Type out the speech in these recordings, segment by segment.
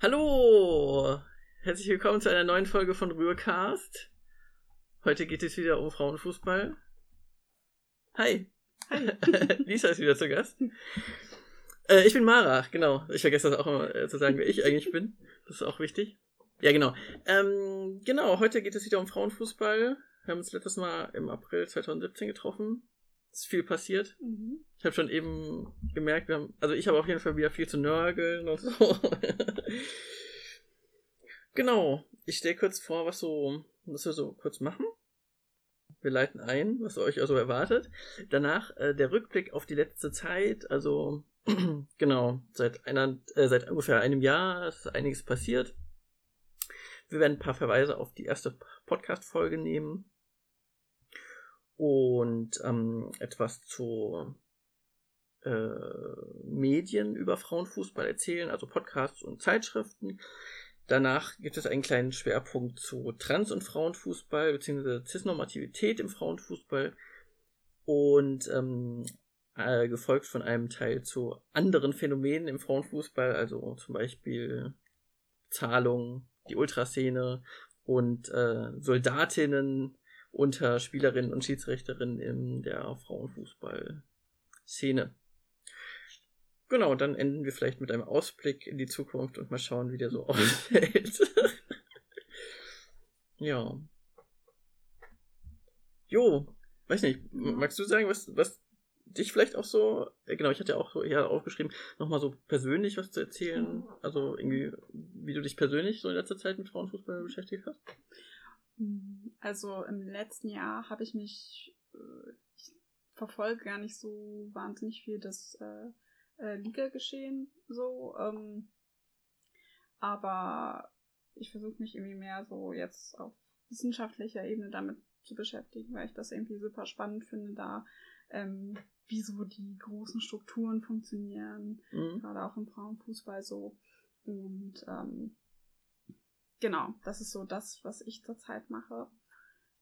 Hallo! Herzlich willkommen zu einer neuen Folge von Rührcast. Heute geht es wieder um Frauenfußball. Hi! Hi! Lisa ist wieder zu Gast. Äh, ich bin Mara, genau. Ich vergesse das auch immer äh, zu sagen, wer ich eigentlich bin. Das ist auch wichtig. Ja, genau. Ähm, genau, heute geht es wieder um Frauenfußball. Wir haben uns letztes Mal im April 2017 getroffen. Es ist viel passiert. Mhm. Ich habe schon eben gemerkt, wir haben, also ich habe auf jeden Fall wieder viel zu nörgeln und so. genau. Ich stelle kurz vor, was so, was wir so kurz machen. Wir leiten ein, was euch also erwartet. Danach äh, der Rückblick auf die letzte Zeit. Also genau, seit einer, äh, seit ungefähr einem Jahr ist einiges passiert. Wir werden ein paar Verweise auf die erste Podcast-Folge nehmen und ähm, etwas zu äh, Medien über Frauenfußball erzählen, also Podcasts und Zeitschriften. Danach gibt es einen kleinen Schwerpunkt zu Trans- und Frauenfußball bzw. Cisnormativität im Frauenfußball und ähm, äh, gefolgt von einem Teil zu anderen Phänomenen im Frauenfußball, also zum Beispiel Zahlung, die Ultraszene und äh, Soldatinnen unter Spielerinnen und Schiedsrichterinnen in der Frauenfußball-Szene. Genau, dann enden wir vielleicht mit einem Ausblick in die Zukunft und mal schauen, wie der so ausfällt. ja. Jo, weiß nicht, magst du sagen, was, was dich vielleicht auch so, äh, genau, ich hatte ja auch so eher aufgeschrieben, nochmal so persönlich was zu erzählen, also irgendwie, wie du dich persönlich so in letzter Zeit mit Frauenfußball beschäftigt hast? Also im letzten Jahr habe ich mich, äh, ich verfolge gar nicht so wahnsinnig viel das äh, äh, Liga-Geschehen so, ähm, aber ich versuche mich irgendwie mehr so jetzt auf wissenschaftlicher Ebene damit zu beschäftigen, weil ich das irgendwie super spannend finde, da ähm, wie so die großen Strukturen funktionieren, mhm. gerade auch im Frauenfußball so. Und ähm, genau, das ist so das, was ich zurzeit mache.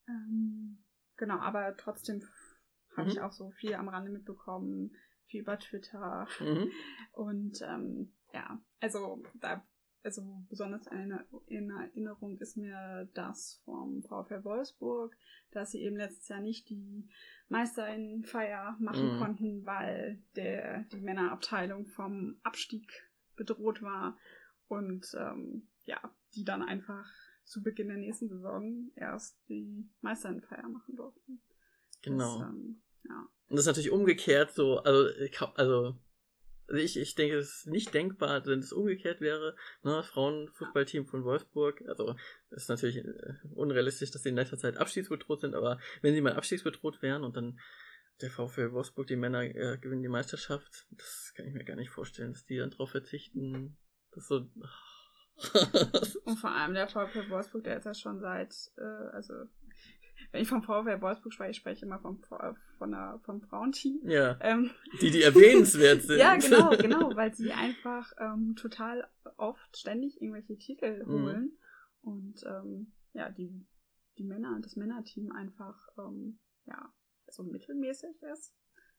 Ähm, genau, aber trotzdem habe mhm. ich auch so viel am Rande mitbekommen, viel über Twitter. Mhm. Und ähm, ja, also da, also besonders eine, in Erinnerung ist mir das vom VfL Wolfsburg, dass sie eben letztes Jahr nicht die Meisterinnenfeier machen mhm. konnten, weil der, die Männerabteilung vom Abstieg bedroht war. Und ähm, ja, die dann einfach zu Beginn der nächsten Saison erst die Meisterinnenfeier machen durften. Genau. Das, ähm, ja. Und das ist natürlich umgekehrt so, also, also, also ich, ich denke, es ist nicht denkbar, wenn es umgekehrt wäre, ne, Frauenfußballteam von Wolfsburg, also ist natürlich äh, unrealistisch, dass sie in letzter Zeit abstiegsbedroht sind, aber wenn sie mal abstiegsbedroht wären und dann der VfL Wolfsburg, die Männer äh, gewinnen die Meisterschaft, das kann ich mir gar nicht vorstellen, dass die dann drauf verzichten. Das ist so. Und vor allem der VfL Wolfsburg, der ist ja schon seit, äh, also wenn ich vom VfL Wolfsburg spreche, ich spreche immer vom, von der, vom Frauenteam. Ja. Ähm, die, die erwähnenswert sind. ja, genau, genau, weil sie einfach ähm, total oft ständig irgendwelche Titel mhm. holen. Und ähm, ja, die, die Männer, das Männerteam einfach, ähm, ja, so mittelmäßig ist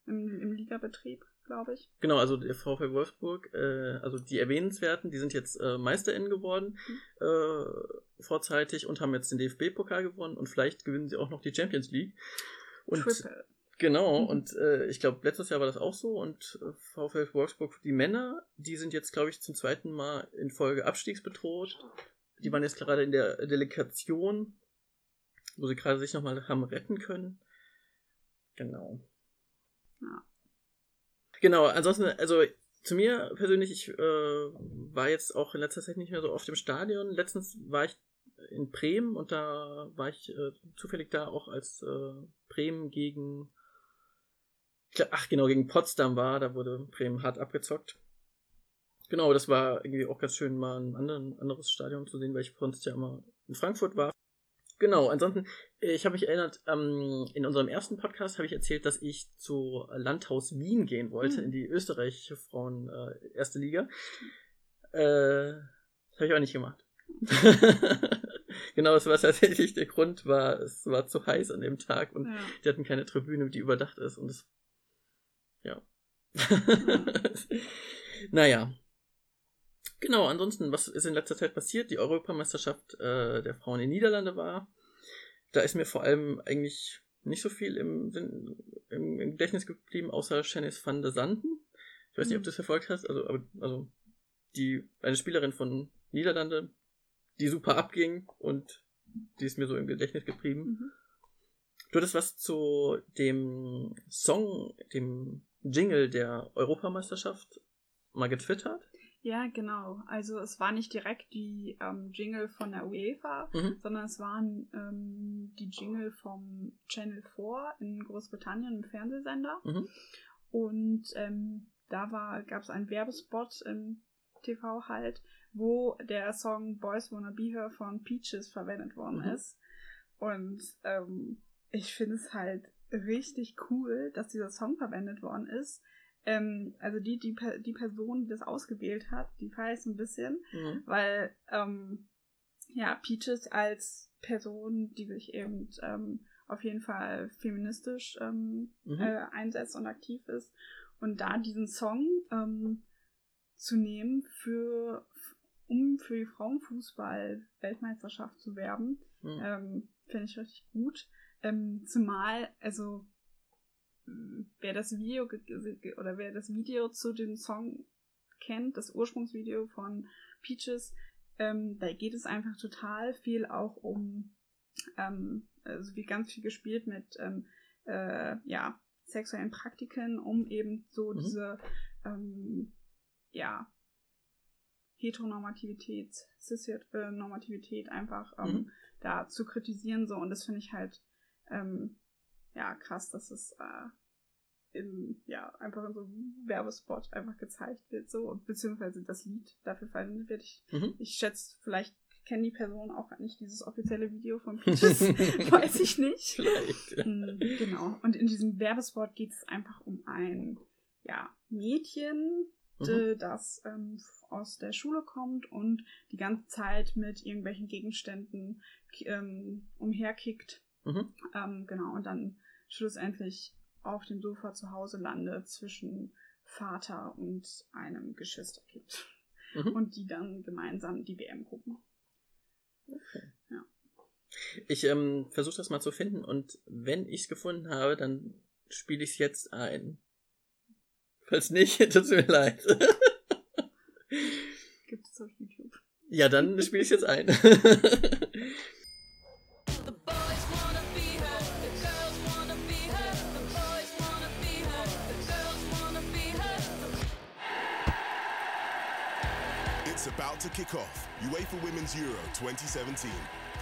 im, im Ligabetrieb glaube ich. Genau, also der VfL Wolfsburg, äh, also die erwähnenswerten, die sind jetzt äh, MeisterInnen geworden, mhm. äh, vorzeitig und haben jetzt den DFB-Pokal gewonnen und vielleicht gewinnen sie auch noch die Champions League. Und Triple. Genau, mhm. und äh, ich glaube, letztes Jahr war das auch so und äh, VfL Wolfsburg, die Männer, die sind jetzt, glaube ich, zum zweiten Mal in Folge abstiegsbedroht. Die waren jetzt gerade in der Delegation, wo sie gerade sich nochmal haben retten können. Genau. Ja. Genau, ansonsten, also zu mir persönlich, ich äh, war jetzt auch in letzter Zeit nicht mehr so oft im Stadion. Letztens war ich in Bremen und da war ich äh, zufällig da auch als äh, Bremen gegen, glaub, ach genau, gegen Potsdam war, da wurde Bremen hart abgezockt. Genau, das war irgendwie auch ganz schön, mal ein anderen, anderes Stadion zu sehen, weil ich sonst ja immer in Frankfurt war. Genau, ansonsten, ich habe mich erinnert, ähm, in unserem ersten Podcast habe ich erzählt, dass ich zu Landhaus Wien gehen wollte, mhm. in die österreichische Frauen äh, erste Liga. Äh, das habe ich auch nicht gemacht. genau, das war tatsächlich der Grund, war, es war zu heiß an dem Tag und ja. die hatten keine Tribüne, die überdacht ist und es, ja. naja. Genau, ansonsten, was ist in letzter Zeit passiert? Die Europameisterschaft äh, der Frauen in Niederlande war. Da ist mir vor allem eigentlich nicht so viel im, im, im Gedächtnis geblieben, außer Shanice van der Sanden. Ich weiß nicht, ob du das verfolgt hast. Also, aber, also die eine Spielerin von Niederlande, die super abging und die ist mir so im Gedächtnis geblieben. Mhm. Du hattest was zu dem Song, dem Jingle der Europameisterschaft mal getwittert? Ja, genau. Also es war nicht direkt die ähm, Jingle von der UEFA, mhm. sondern es waren ähm, die Jingle vom Channel 4 in Großbritannien, im Fernsehsender. Mhm. Und ähm, da gab es einen Werbespot im TV halt, wo der Song Boys Wanna Be Her von Peaches verwendet worden mhm. ist. Und ähm, ich finde es halt richtig cool, dass dieser Song verwendet worden ist. Ähm, also die, die, die Person, die das ausgewählt hat, die so ein bisschen, mhm. weil ähm, ja, Peaches als Person, die sich eben ähm, auf jeden Fall feministisch ähm, mhm. äh, einsetzt und aktiv ist. Und da diesen Song ähm, zu nehmen für um für die Frauenfußball-Weltmeisterschaft zu werben, mhm. ähm, finde ich richtig gut. Ähm, zumal, also wer das Video oder wer das Video zu dem Song kennt, das Ursprungsvideo von Peaches, ähm, da geht es einfach total viel auch um, ähm, also wie ganz viel gespielt mit ähm, äh, ja, sexuellen Praktiken, um eben so mhm. diese ähm, ja, Heteronormativität, Cis-Normativität einfach ähm, mhm. da zu kritisieren. So. Und das finde ich halt ähm, ja krass, dass es äh, in, ja, einfach in so einem Werbespot einfach gezeigt wird, so, beziehungsweise das Lied dafür verwendet wird. Ich, mhm. ich schätze, vielleicht kennen die Personen auch nicht dieses offizielle Video von Peaches, weiß ich nicht. Vielleicht. Mhm, genau. Und in diesem Werbespot geht es einfach um ein ja, Mädchen, mhm. das ähm, aus der Schule kommt und die ganze Zeit mit irgendwelchen Gegenständen ähm, umherkickt. Mhm. Ähm, genau, und dann schlussendlich auf dem Sofa zu Hause landet zwischen Vater und einem Geschwisterkind. Mhm. Und die dann gemeinsam die WM gucken. Okay. Ja. Ich ähm, versuche das mal zu finden und wenn ich es gefunden habe, dann spiele ich es jetzt ein. Falls nicht, tut es mir leid. Gibt es auf YouTube. Ja, dann spiele ich es jetzt ein. about to kick off. UEFA Women's Euro 2017.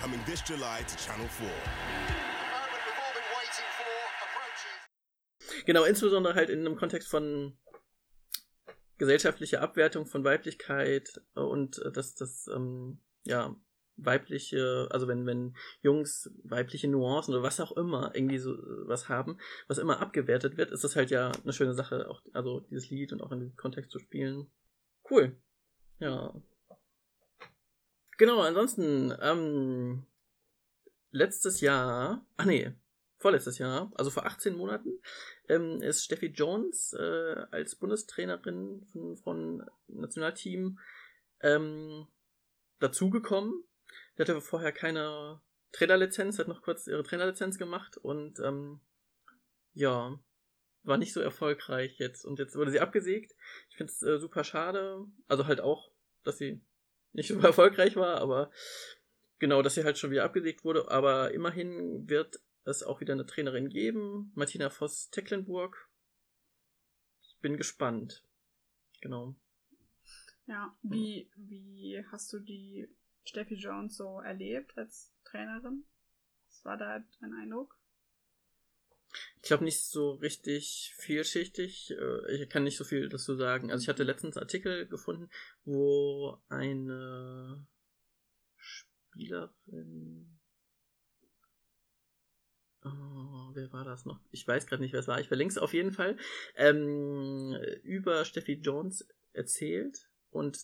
Coming this July to Channel 4. Genau, insbesondere halt in einem Kontext von gesellschaftlicher Abwertung von Weiblichkeit und äh, dass das, ähm, ja, weibliche, also wenn, wenn Jungs weibliche Nuancen oder was auch immer irgendwie so äh, was haben, was immer abgewertet wird, ist das halt ja eine schöne Sache, auch, also dieses Lied und auch in diesem Kontext zu spielen. Cool. Ja. Genau, ansonsten, ähm, letztes Jahr, ach nee, vorletztes Jahr, also vor 18 Monaten, ähm, ist Steffi Jones äh, als Bundestrainerin von, von Nationalteam ähm, dazugekommen. Die hatte vorher keine Trainerlizenz, hat noch kurz ihre Trainerlizenz gemacht und ähm, ja, war nicht so erfolgreich jetzt. Und jetzt wurde sie abgesägt. Ich finde es äh, super schade. Also halt auch, dass sie nicht super erfolgreich war, aber genau, dass sie halt schon wieder abgesägt wurde. Aber immerhin wird es auch wieder eine Trainerin geben. Martina Voss-Tecklenburg. Ich bin gespannt. Genau. Ja, wie, wie hast du die Steffi Jones so erlebt als Trainerin? Was war da dein Eindruck? Ich glaube nicht so richtig vielschichtig. Äh, ich kann nicht so viel dazu sagen. Also ich hatte letztens Artikel gefunden, wo eine Spielerin. Oh, wer war das noch? Ich weiß gerade nicht, wer es war. Ich verlinke es auf jeden Fall. Ähm, über Steffi Jones erzählt und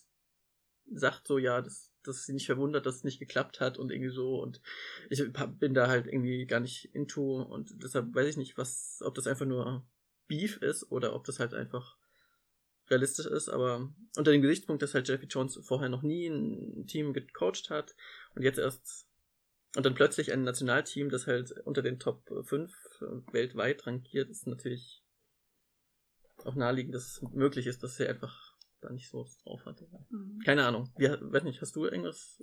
sagt so, ja, das dass sie nicht verwundert, dass es nicht geklappt hat und irgendwie so. Und ich bin da halt irgendwie gar nicht into und deshalb weiß ich nicht, was, ob das einfach nur Beef ist oder ob das halt einfach realistisch ist, aber unter dem Gesichtspunkt, dass halt Jeffy Jones vorher noch nie ein Team gecoacht hat und jetzt erst und dann plötzlich ein Nationalteam, das halt unter den Top 5 weltweit rangiert, ist natürlich auch naheliegend, dass es möglich ist, dass er einfach da nicht so drauf hatte. Mhm. Keine Ahnung. Wie, weiß nicht, hast du irgendwas?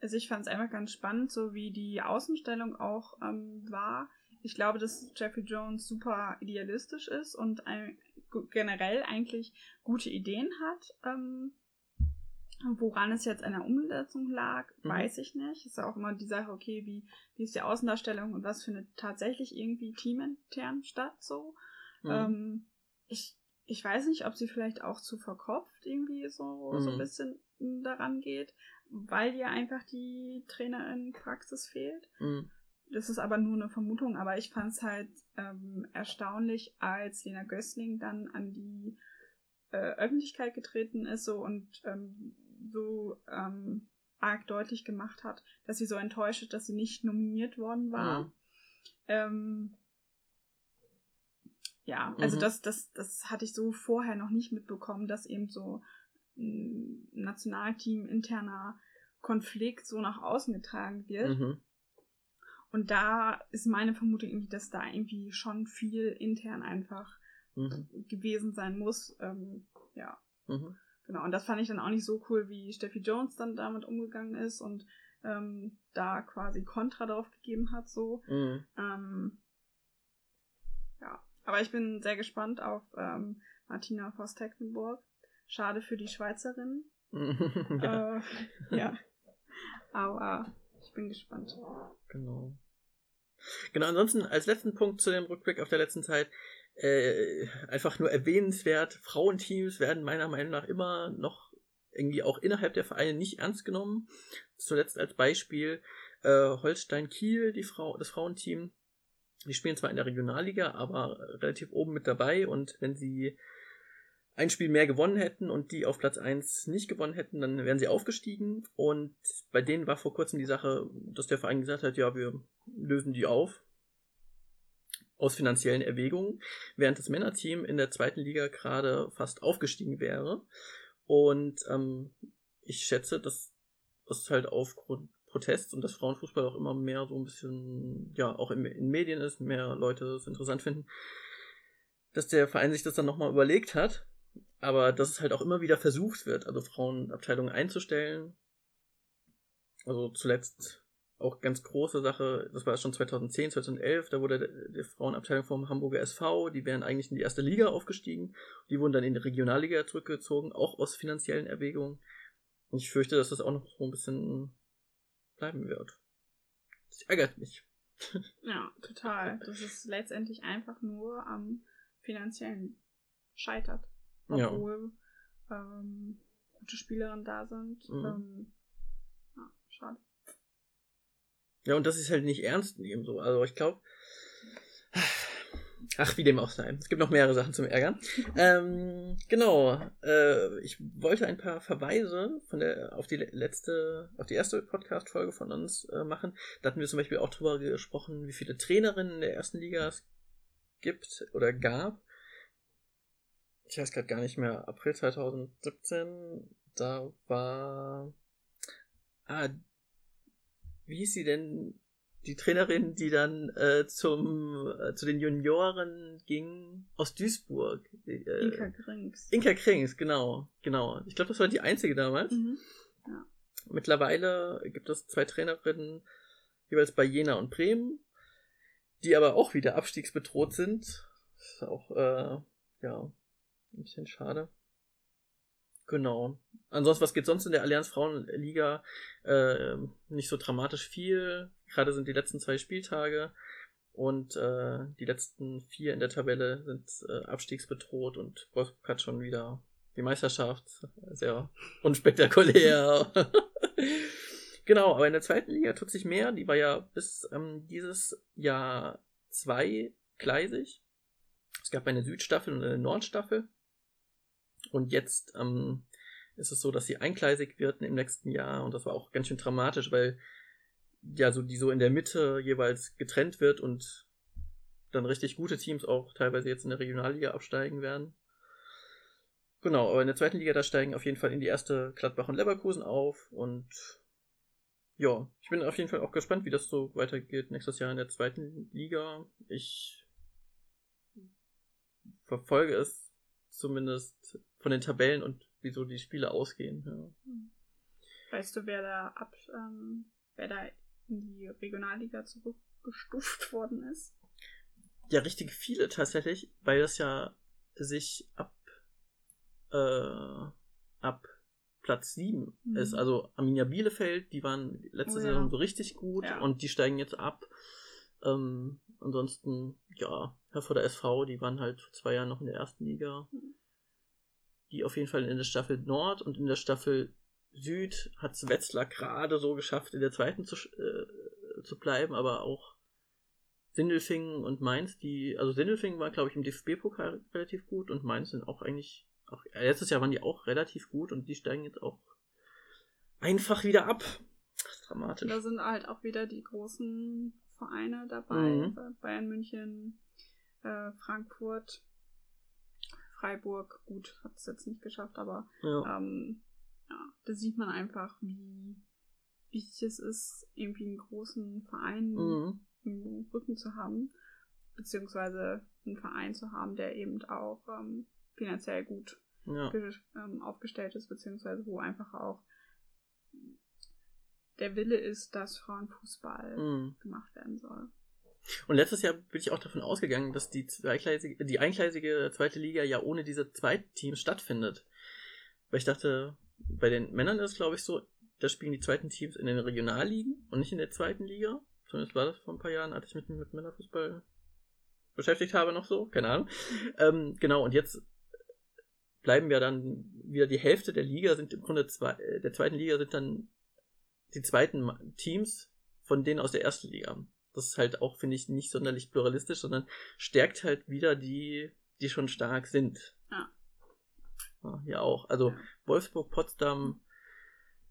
Also ich fand es einfach ganz spannend, so wie die Außenstellung auch ähm, war. Ich glaube, dass Jeffrey Jones super idealistisch ist und ein, generell eigentlich gute Ideen hat. Ähm, Woran es jetzt an der Umsetzung lag, mhm. weiß ich nicht. Ist ja auch immer die Sache, okay, wie, wie ist die Außendarstellung und was findet tatsächlich irgendwie teamintern statt so. Mhm. Ähm, ich, ich weiß nicht, ob sie vielleicht auch zu verkopft irgendwie so, mhm. so ein bisschen daran geht, weil ihr einfach die Trainerin-Praxis fehlt. Mhm. Das ist aber nur eine Vermutung, aber ich fand es halt ähm, erstaunlich, als Lena Gößling dann an die äh, Öffentlichkeit getreten ist so und ähm, so ähm, arg deutlich gemacht hat, dass sie so enttäuscht ist, dass sie nicht nominiert worden war. Mhm. Ja, also mhm. das, das, das hatte ich so vorher noch nicht mitbekommen, dass eben so ein Nationalteam interner Konflikt so nach außen getragen wird. Mhm. Und da ist meine Vermutung irgendwie, dass da irgendwie schon viel intern einfach mhm. gewesen sein muss. Ähm, ja. Mhm. Genau, und das fand ich dann auch nicht so cool, wie Steffi Jones dann damit umgegangen ist und ähm, da quasi Kontra drauf gegeben hat, so. Mhm. Ähm, ja, aber ich bin sehr gespannt auf ähm, Martina Voss-Tecklenburg. Schade für die Schweizerin. ja. Äh, ja. Aber ich bin gespannt. Genau. Genau, ansonsten als letzten Punkt zu dem Rückblick auf der letzten Zeit äh, einfach nur erwähnenswert. Frauenteams werden meiner Meinung nach immer noch irgendwie auch innerhalb der Vereine nicht ernst genommen. Zuletzt als Beispiel äh, Holstein Kiel, die Frau, das Frauenteam. Die spielen zwar in der Regionalliga, aber relativ oben mit dabei und wenn sie ein Spiel mehr gewonnen hätten und die auf Platz 1 nicht gewonnen hätten, dann wären sie aufgestiegen. Und bei denen war vor kurzem die Sache, dass der Verein gesagt hat, ja, wir lösen die auf aus finanziellen Erwägungen, während das Männerteam in der zweiten Liga gerade fast aufgestiegen wäre. Und ähm, ich schätze, dass das halt aufgrund Protests und dass Frauenfußball auch immer mehr so ein bisschen, ja, auch in, in Medien ist, mehr Leute es interessant finden, dass der Verein sich das dann nochmal überlegt hat, aber dass es halt auch immer wieder versucht wird, also Frauenabteilungen einzustellen. Also zuletzt auch ganz große Sache, das war schon 2010, 2011, da wurde die Frauenabteilung vom Hamburger SV, die wären eigentlich in die erste Liga aufgestiegen, die wurden dann in die Regionalliga zurückgezogen, auch aus finanziellen Erwägungen. Und ich fürchte, dass das auch noch so ein bisschen bleiben wird. Das ärgert mich. Ja, total. Das ist letztendlich einfach nur am finanziellen scheitert. Obwohl ja. ähm, gute Spielerinnen da sind. Mhm. Ähm, ja, schade. Ja, und das ist halt nicht ernst nehmen so. Also ich glaube. Ach, wie dem auch sei. Es gibt noch mehrere Sachen zum Ärgern. ähm, genau. Äh, ich wollte ein paar Verweise von der auf die letzte, auf die erste Podcast-Folge von uns äh, machen. Da hatten wir zum Beispiel auch drüber gesprochen, wie viele Trainerinnen in der ersten Liga es gibt oder gab. Ich weiß gerade gar nicht mehr. April 2017, da war. Ah, wie hieß sie denn, die Trainerin, die dann äh, zum äh, zu den Junioren ging aus Duisburg. Äh, Inka Krings. Inka Krings, genau, genau. Ich glaube, das war die einzige damals. Mhm. Ja. Mittlerweile gibt es zwei Trainerinnen, jeweils bei Jena und Bremen, die aber auch wieder abstiegsbedroht sind. Das ist auch, äh, ja, ein bisschen schade. Genau. Ansonsten, was geht sonst in der Allianz Frauenliga? Äh, nicht so dramatisch viel. Gerade sind die letzten zwei Spieltage und äh, die letzten vier in der Tabelle sind äh, abstiegsbedroht und Wolfsburg hat schon wieder die Meisterschaft. Sehr unspektakulär. genau, aber in der zweiten Liga tut sich mehr. Die war ja bis ähm, dieses Jahr zweigleisig. Es gab eine Südstaffel und eine Nordstaffel. Und jetzt ähm, ist es so, dass sie eingleisig wird im nächsten Jahr. Und das war auch ganz schön dramatisch, weil ja so die so in der Mitte jeweils getrennt wird und dann richtig gute Teams auch teilweise jetzt in der Regionalliga absteigen werden. Genau, aber in der zweiten Liga, da steigen auf jeden Fall in die erste Gladbach und Leverkusen auf und ja, ich bin auf jeden Fall auch gespannt, wie das so weitergeht nächstes Jahr in der zweiten Liga. Ich verfolge es zumindest von den Tabellen und wie so die Spiele ausgehen. Ja. Weißt du, wer da ab, ähm, wer da in die Regionalliga zurückgestuft worden ist? Ja, richtig viele tatsächlich, weil das ja sich ab äh, ab Platz 7 mhm. ist. Also Arminia Bielefeld, die waren letzte oh, ja. Saison so richtig gut ja. und die steigen jetzt ab. Ähm, ansonsten, ja, Herforder SV, die waren halt vor zwei Jahren noch in der ersten Liga. Mhm. Die auf jeden Fall in der Staffel Nord und in der Staffel Süd hat es Wetzlar gerade so geschafft, in der zweiten zu, äh, zu bleiben, aber auch Sindelfingen und Mainz, die, also Sindelfingen war, glaube ich, im DFB-Pokal relativ gut und Mainz sind auch eigentlich auch, letztes Jahr waren die auch relativ gut und die steigen jetzt auch einfach wieder ab. Das ist dramatisch. Da sind halt auch wieder die großen Vereine dabei. Mhm. Bayern München, äh, Frankfurt, Freiburg. Gut, hat es jetzt nicht geschafft, aber ja. Ähm, ja, da sieht man einfach, wie wichtig es ist, irgendwie einen großen Verein mhm. im Rücken zu haben, beziehungsweise einen Verein zu haben, der eben auch ähm, finanziell gut ja. ähm, aufgestellt ist, beziehungsweise wo einfach auch der Wille ist, dass Frauenfußball mhm. gemacht werden soll. Und letztes Jahr bin ich auch davon ausgegangen, dass die, zweigleisige, die eingleisige zweite Liga ja ohne diese Zweitteams stattfindet. Weil ich dachte, bei den Männern ist es glaube ich so, da spielen die zweiten Teams in den Regionalligen und nicht in der zweiten Liga. Zumindest war das vor ein paar Jahren, als ich mich mit Männerfußball beschäftigt habe, noch so, keine Ahnung. Ähm, genau, und jetzt bleiben ja dann wieder die Hälfte der Liga sind im Grunde zwei, äh, der zweiten Liga sind dann die zweiten Teams von denen aus der ersten Liga. Das ist halt auch, finde ich, nicht sonderlich pluralistisch, sondern stärkt halt wieder die, die schon stark sind. Ja. Ja, ja auch. Also ja. Wolfsburg, Potsdam,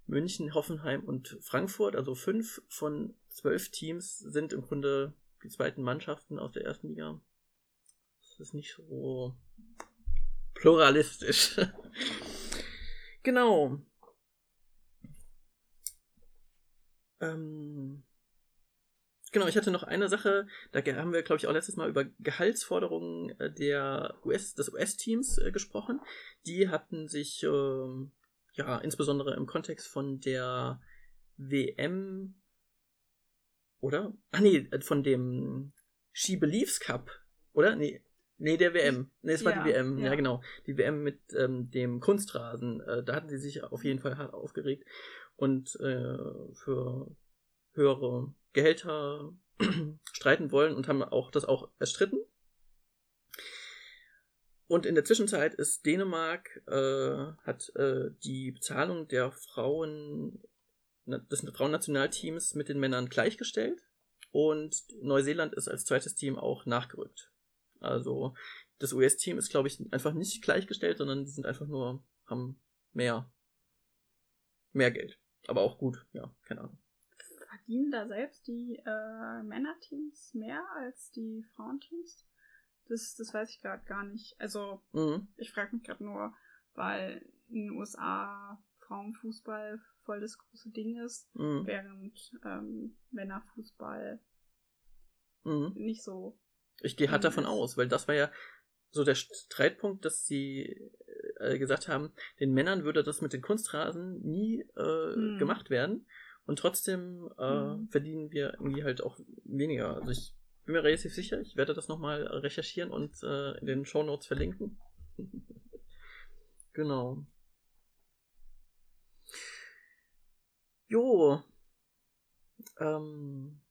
München, Hoffenheim und Frankfurt, also fünf von zwölf Teams sind im Grunde die zweiten Mannschaften aus der ersten Liga. Das ist nicht so pluralistisch. genau. Ähm, genau, ich hatte noch eine Sache, da haben wir, glaube ich, auch letztes Mal über Gehaltsforderungen äh, der US, des US-Teams äh, gesprochen. Die hatten sich, äh, ja, insbesondere im Kontext von der WM, oder? Ah, nee, von dem She Believes Cup, oder? Nee, Nee, der WM. Nee, es war ja, die WM, ja. ja. genau. Die WM mit ähm, dem Kunstrasen. Äh, da hatten sie sich auf jeden Fall hart aufgeregt und äh, für höhere Gehälter streiten wollen und haben auch das auch erstritten. Und in der Zwischenzeit ist Dänemark äh, hat äh, die Bezahlung der Frauen des Frauennationalteams mit den Männern gleichgestellt und Neuseeland ist als zweites Team auch nachgerückt. Also das US-Team ist, glaube ich, einfach nicht gleichgestellt, sondern die sind einfach nur, haben mehr, mehr Geld. Aber auch gut, ja, keine Ahnung. Verdienen da selbst die äh, Männerteams mehr als die Frauenteams? Das, das weiß ich gerade gar nicht. Also, mhm. ich frage mich gerade nur, weil in den USA Frauenfußball voll das große Ding ist, mhm. während ähm, Männerfußball mhm. nicht so ich gehe hart davon aus, weil das war ja so der Streitpunkt, dass sie äh, gesagt haben, den Männern würde das mit den Kunstrasen nie äh, hm. gemacht werden und trotzdem äh, hm. verdienen wir irgendwie halt auch weniger. Also ich bin mir relativ sicher, ich werde das nochmal recherchieren und äh, in den Show Notes verlinken. genau. Jo. Ähm,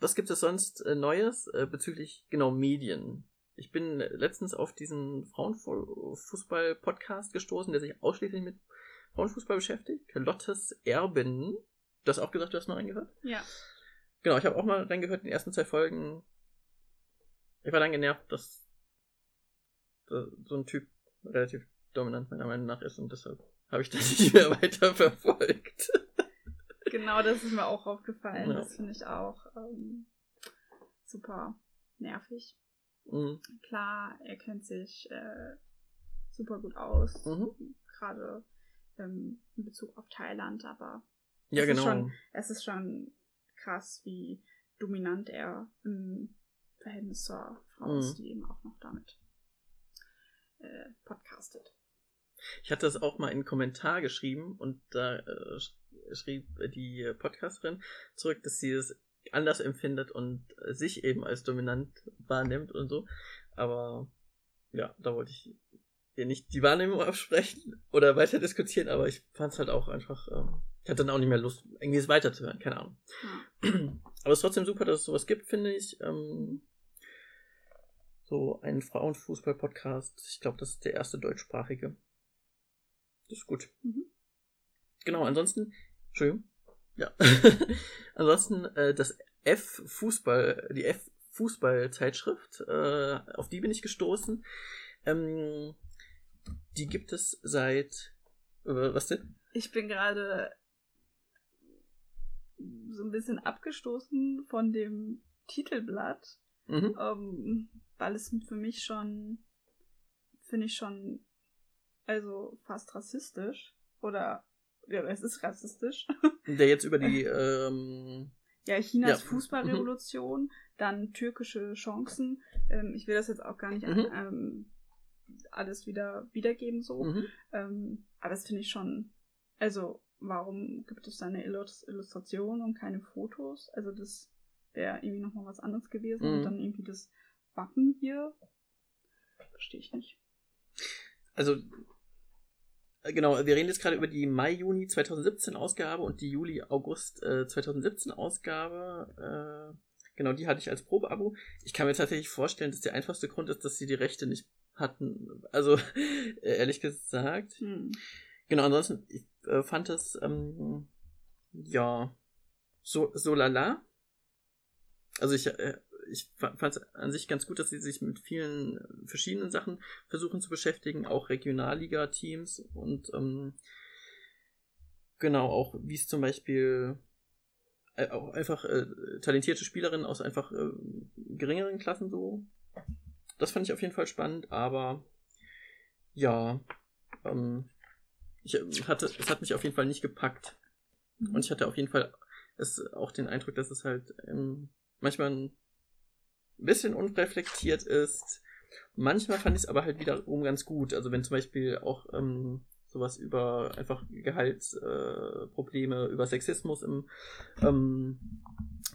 was gibt es sonst äh, Neues äh, bezüglich genau Medien? Ich bin letztens auf diesen Frauenfußball-Podcast gestoßen, der sich ausschließlich mit Frauenfußball beschäftigt. Lottes Erben. Du hast auch gesagt, du hast mal reingehört? Ja. Genau, ich habe auch mal reingehört in den ersten zwei Folgen. Ich war dann genervt, dass so ein Typ relativ dominant meiner Meinung nach ist und deshalb habe ich das nicht mehr weiter verfolgt genau, das ist mir auch aufgefallen. Ja. Das finde ich auch ähm, super nervig. Mhm. Klar, er kennt sich äh, super gut aus. Mhm. Gerade ähm, in Bezug auf Thailand, aber ja, es genau. Ist schon, es ist schon krass, wie dominant er im Verhältnis zur Frau mhm. ist, die eben auch noch damit äh, podcastet. Ich hatte das auch mal in einen Kommentar geschrieben und da äh, schrieb die Podcasterin zurück, dass sie es anders empfindet und sich eben als dominant wahrnimmt und so. Aber ja, da wollte ich ihr nicht die Wahrnehmung absprechen oder weiter diskutieren, aber ich fand es halt auch einfach, ähm, ich hatte dann auch nicht mehr Lust, irgendwie es weiterzuhören, keine Ahnung. Ja. Aber es ist trotzdem super, dass es sowas gibt, finde ich. Ähm, so ein Frauenfußball-Podcast. Ich glaube, das ist der erste deutschsprachige. Das ist gut. Mhm. Genau, ansonsten, Entschuldigung. Ja. ansonsten äh, das F-Fußball, die F-Fußball-Zeitschrift, äh, auf die bin ich gestoßen. Ähm, die gibt es seit. Äh, was denn? Ich bin gerade so ein bisschen abgestoßen von dem Titelblatt, mhm. ähm, weil es für mich schon, finde ich schon, also fast rassistisch oder ja, es ist rassistisch. Der jetzt über die ähm, ja Chinas ja. Fußballrevolution, mhm. dann türkische Chancen. Ähm, ich will das jetzt auch gar nicht mhm. ähm, alles wieder wiedergeben so. Mhm. Ähm, aber das finde ich schon, also warum gibt es da eine Illustration und keine Fotos? Also das wäre irgendwie nochmal was anderes gewesen. Mhm. Und dann irgendwie das Wappen hier. Verstehe ich nicht. Also, äh, genau, wir reden jetzt gerade über die Mai-Juni 2017 Ausgabe und die Juli-August äh, 2017 Ausgabe. Äh, genau, die hatte ich als Probeabo. Ich kann mir tatsächlich vorstellen, dass der einfachste Grund ist, dass sie die Rechte nicht hatten. Also, ehrlich gesagt. Hm. Genau, ansonsten, ich äh, fand es, ähm, ja, so, so lala. Also ich, äh, ich fand es an sich ganz gut, dass sie sich mit vielen verschiedenen Sachen versuchen zu beschäftigen, auch Regionalliga-Teams und ähm, genau auch, wie es zum Beispiel äh, auch einfach äh, talentierte Spielerinnen aus einfach äh, geringeren Klassen so. Das fand ich auf jeden Fall spannend, aber ja, ähm, ich äh, hatte, es hat mich auf jeden Fall nicht gepackt. Mhm. Und ich hatte auf jeden Fall es, auch den Eindruck, dass es halt ähm, manchmal ein bisschen unreflektiert ist. Manchmal fand ich es aber halt wiederum ganz gut. Also wenn zum Beispiel auch ähm, sowas über einfach Gehaltsprobleme, äh, über Sexismus im ähm,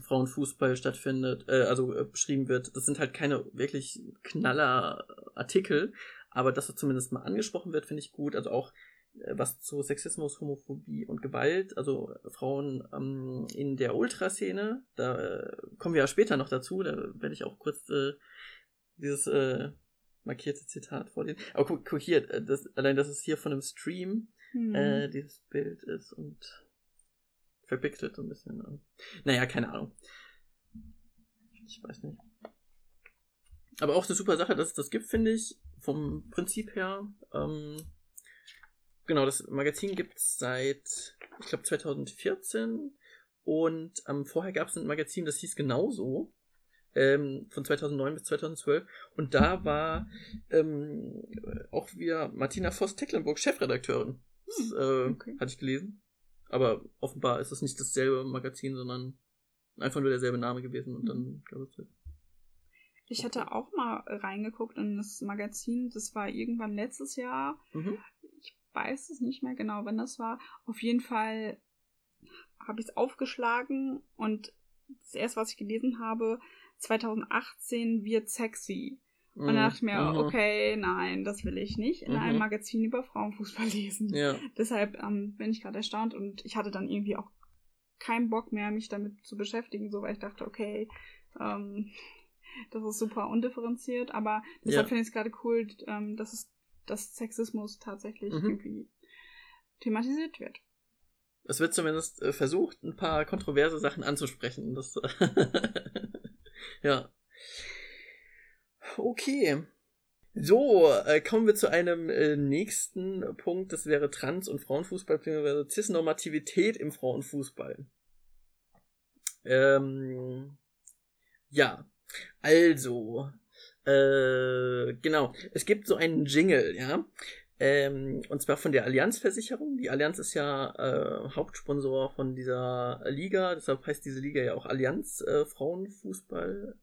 Frauenfußball stattfindet, äh, also äh, beschrieben wird, das sind halt keine wirklich knaller Artikel, aber dass das zumindest mal angesprochen wird, finde ich gut. Also auch äh, was zu Sexismus, Homophobie und Gewalt, also Frauen ähm, in der Ultraszene, da äh, kommen wir ja später noch dazu, da werde ich auch kurz äh, dieses äh, markierte Zitat vorlesen. Aber guck, guck hier, äh, das, allein, dass es hier von einem Stream hm. äh, dieses Bild ist und verpixelt so ein bisschen. Und, naja, keine Ahnung. Ich weiß nicht. Aber auch eine super Sache, dass es das gibt, finde ich, vom Prinzip her. Ähm, Genau, das Magazin gibt es seit, ich glaube, 2014. Und ähm, vorher gab es ein Magazin, das hieß genauso. Ähm, von 2009 bis 2012. Und da war ähm, auch wieder Martina Voss-Tecklenburg Chefredakteurin. Das, äh, okay. Hatte ich gelesen. Aber offenbar ist es nicht dasselbe Magazin, sondern einfach nur derselbe Name gewesen. Und dann gab es halt ich hatte auch mal reingeguckt in das Magazin. Das war irgendwann letztes Jahr. Mhm weiß es nicht mehr genau, wann das war. Auf jeden Fall habe ich es aufgeschlagen und das erste, was ich gelesen habe, 2018 wird sexy. Und dann dachte ich mir, mhm. okay, nein, das will ich nicht in mhm. einem Magazin über Frauenfußball lesen. Ja. Deshalb ähm, bin ich gerade erstaunt und ich hatte dann irgendwie auch keinen Bock mehr, mich damit zu beschäftigen, so weil ich dachte, okay, ähm, das ist super undifferenziert, aber deshalb ja. finde ich es gerade cool, ähm, dass es dass Sexismus tatsächlich mhm. irgendwie thematisiert wird. Es wird zumindest äh, versucht, ein paar kontroverse Sachen anzusprechen. Das, ja. Okay. So, äh, kommen wir zu einem äh, nächsten Punkt. Das wäre Trans- und Frauenfußball, beziehungsweise Cis-Normativität im Frauenfußball. Ähm, ja, also, Äh, genau. Es gibt so einen Jingle, ja. Ähm, und zwar von der Allianz-Versicherung. Die Allianz ist ja äh, Hauptsponsor von dieser Liga, deshalb heißt diese Liga ja auch Allianz äh, Frauenfußball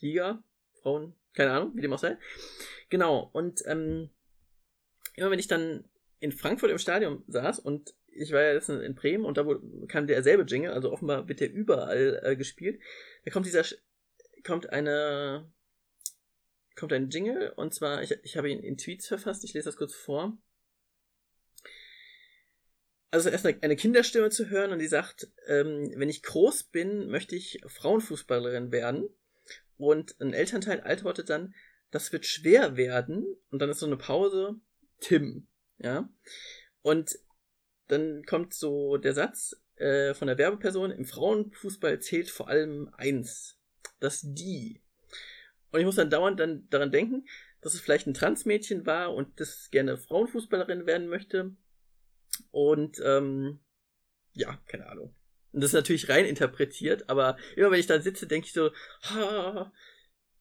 Liga. Frauen, keine Ahnung, wie dem auch sei. Genau, und ähm, immer wenn ich dann in Frankfurt im Stadion saß und ich war ja letztens in Bremen und da kam derselbe Jingle, also offenbar wird der überall äh, gespielt. Da kommt dieser, kommt eine, kommt ein Jingle und zwar, ich, ich habe ihn in Tweets verfasst, ich lese das kurz vor. Also erst eine, eine Kinderstimme zu hören und die sagt, ähm, wenn ich groß bin, möchte ich Frauenfußballerin werden. Und ein Elternteil antwortet dann, das wird schwer werden. Und dann ist so eine Pause, Tim. Ja. Und dann kommt so der Satz äh, von der Werbeperson, im Frauenfußball zählt vor allem eins, das die. Und ich muss dann dauernd dann daran denken, dass es vielleicht ein Transmädchen war und das gerne Frauenfußballerin werden möchte. Und ähm, ja, keine Ahnung. Und das ist natürlich rein interpretiert, aber immer wenn ich da sitze, denke ich so, ha,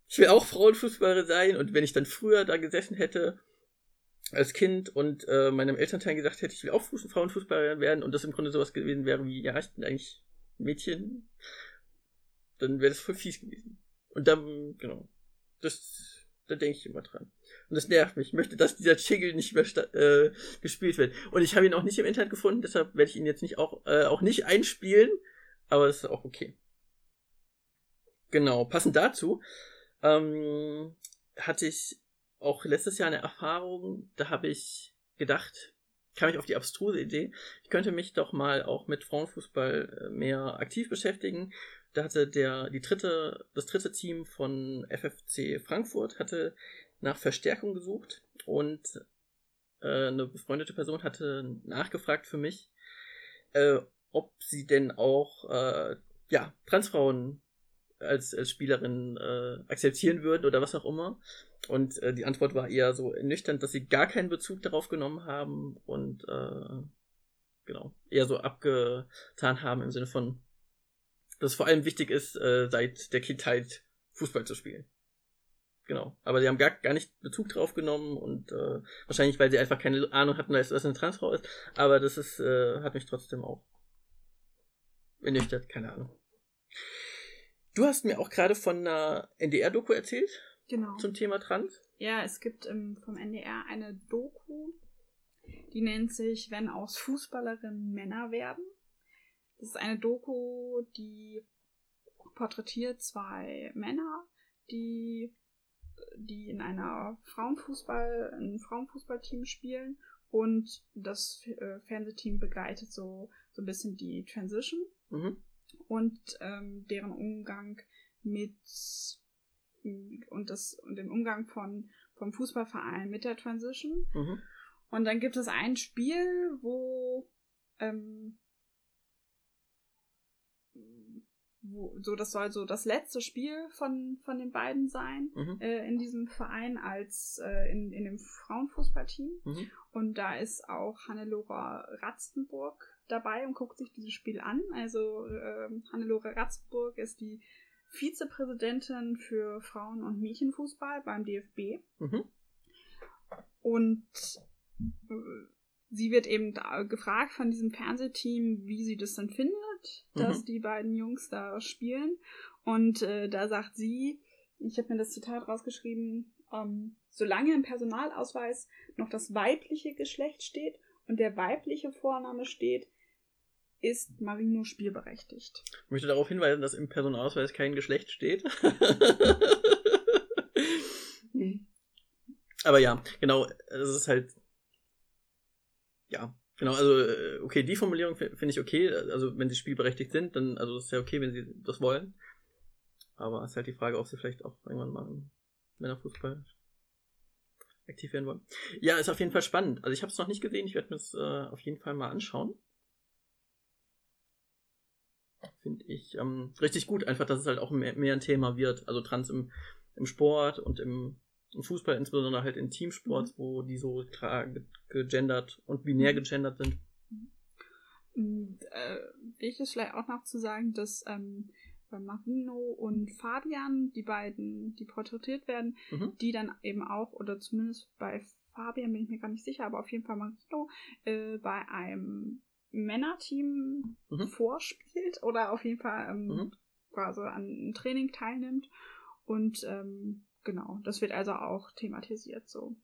ich will auch Frauenfußballerin sein. Und wenn ich dann früher da gesessen hätte als Kind und äh, meinem Elternteil gesagt hätte, ich will auch Fuß Frauenfußballerin werden und das im Grunde sowas gewesen wäre wie, ja, ich bin eigentlich Mädchen, dann wäre das voll fies gewesen. Und dann, genau, das, da denke ich immer dran. Und das nervt mich. Ich möchte, dass dieser Jingle nicht mehr äh, gespielt wird. Und ich habe ihn auch nicht im Internet gefunden, deshalb werde ich ihn jetzt nicht auch, äh, auch nicht einspielen, aber das ist auch okay. Genau, passend dazu ähm, hatte ich auch letztes Jahr eine Erfahrung, da habe ich gedacht, kam ich auf die abstruse Idee, ich könnte mich doch mal auch mit Frauenfußball äh, mehr aktiv beschäftigen. Da hatte der, die dritte, das dritte Team von FFC Frankfurt hatte nach Verstärkung gesucht und äh, eine befreundete Person hatte nachgefragt für mich, äh, ob sie denn auch äh, ja, Transfrauen als, als Spielerin äh, akzeptieren würden oder was auch immer. Und äh, die Antwort war eher so ernüchternd, dass sie gar keinen Bezug darauf genommen haben und äh, genau, eher so abgetan haben im Sinne von, dass es vor allem wichtig ist, äh, seit der Kindheit Fußball zu spielen. Genau. Aber sie haben gar, gar nicht Bezug drauf genommen und äh, wahrscheinlich, weil sie einfach keine Ahnung hatten, dass das eine Transfrau ist. Aber das ist, äh, hat mich trotzdem auch ernüchtert, keine Ahnung. Du hast mir auch gerade von einer NDR-Doku erzählt. Genau. Zum Thema Trans. Ja, es gibt ähm, vom NDR eine Doku, die nennt sich Wenn aus Fußballerinnen Männer werden. Das ist eine Doku, die porträtiert zwei Männer, die, die in einer Frauenfußball, ein Frauenfußballteam spielen und das äh, Fernsehteam begleitet so, so ein bisschen die Transition. Mhm und ähm, deren Umgang mit und das und den Umgang von vom Fußballverein mit der Transition. Mhm. Und dann gibt es ein Spiel, wo ähm, wo, so das soll so das letzte Spiel von von den beiden sein mhm. äh, in diesem Verein als äh, in in dem Frauenfußballteam mhm. und da ist auch Hannelore Ratzenburg dabei und guckt sich dieses Spiel an. Also äh, Hannelore Ratzburg ist die Vizepräsidentin für Frauen- und Mädchenfußball beim DFB. Mhm. Und äh, sie wird eben gefragt von diesem Fernsehteam, wie sie das dann findet, mhm. dass die beiden Jungs da spielen. Und äh, da sagt sie, ich habe mir das Zitat rausgeschrieben, ähm, solange im Personalausweis noch das weibliche Geschlecht steht und der weibliche Vorname steht, ist Marino spielberechtigt. Ich möchte darauf hinweisen, dass im Personalausweis kein Geschlecht steht. Aber ja, genau, es ist halt. Ja, genau, also, äh, okay, die Formulierung finde ich okay. Also, wenn sie spielberechtigt sind, dann, also, ist ja okay, wenn sie das wollen. Aber es ist halt die Frage, ob sie vielleicht auch irgendwann mal im Männerfußball aktiv werden wollen. Ja, ist auf jeden Fall spannend. Also, ich habe es noch nicht gesehen, ich werde mir es äh, auf jeden Fall mal anschauen finde ich ähm, richtig gut. Einfach, dass es halt auch mehr, mehr ein Thema wird. Also Trans im, im Sport und im, im Fußball, insbesondere halt in Teamsports, mhm. wo die so klar gegendert und binär mhm. gegendert sind. Und, äh, wichtig ist vielleicht auch noch zu sagen, dass ähm, bei Marino und Fabian, die beiden, die porträtiert werden, Mhm. die dann eben auch, oder zumindest bei Fabian bin ich mir gar nicht sicher, aber auf jeden Fall Marino, äh, bei einem Männerteam Mhm. vorspielt oder auf jeden Fall ähm, Mhm. quasi an einem Training teilnimmt. Und ähm, genau, das wird also auch thematisiert so.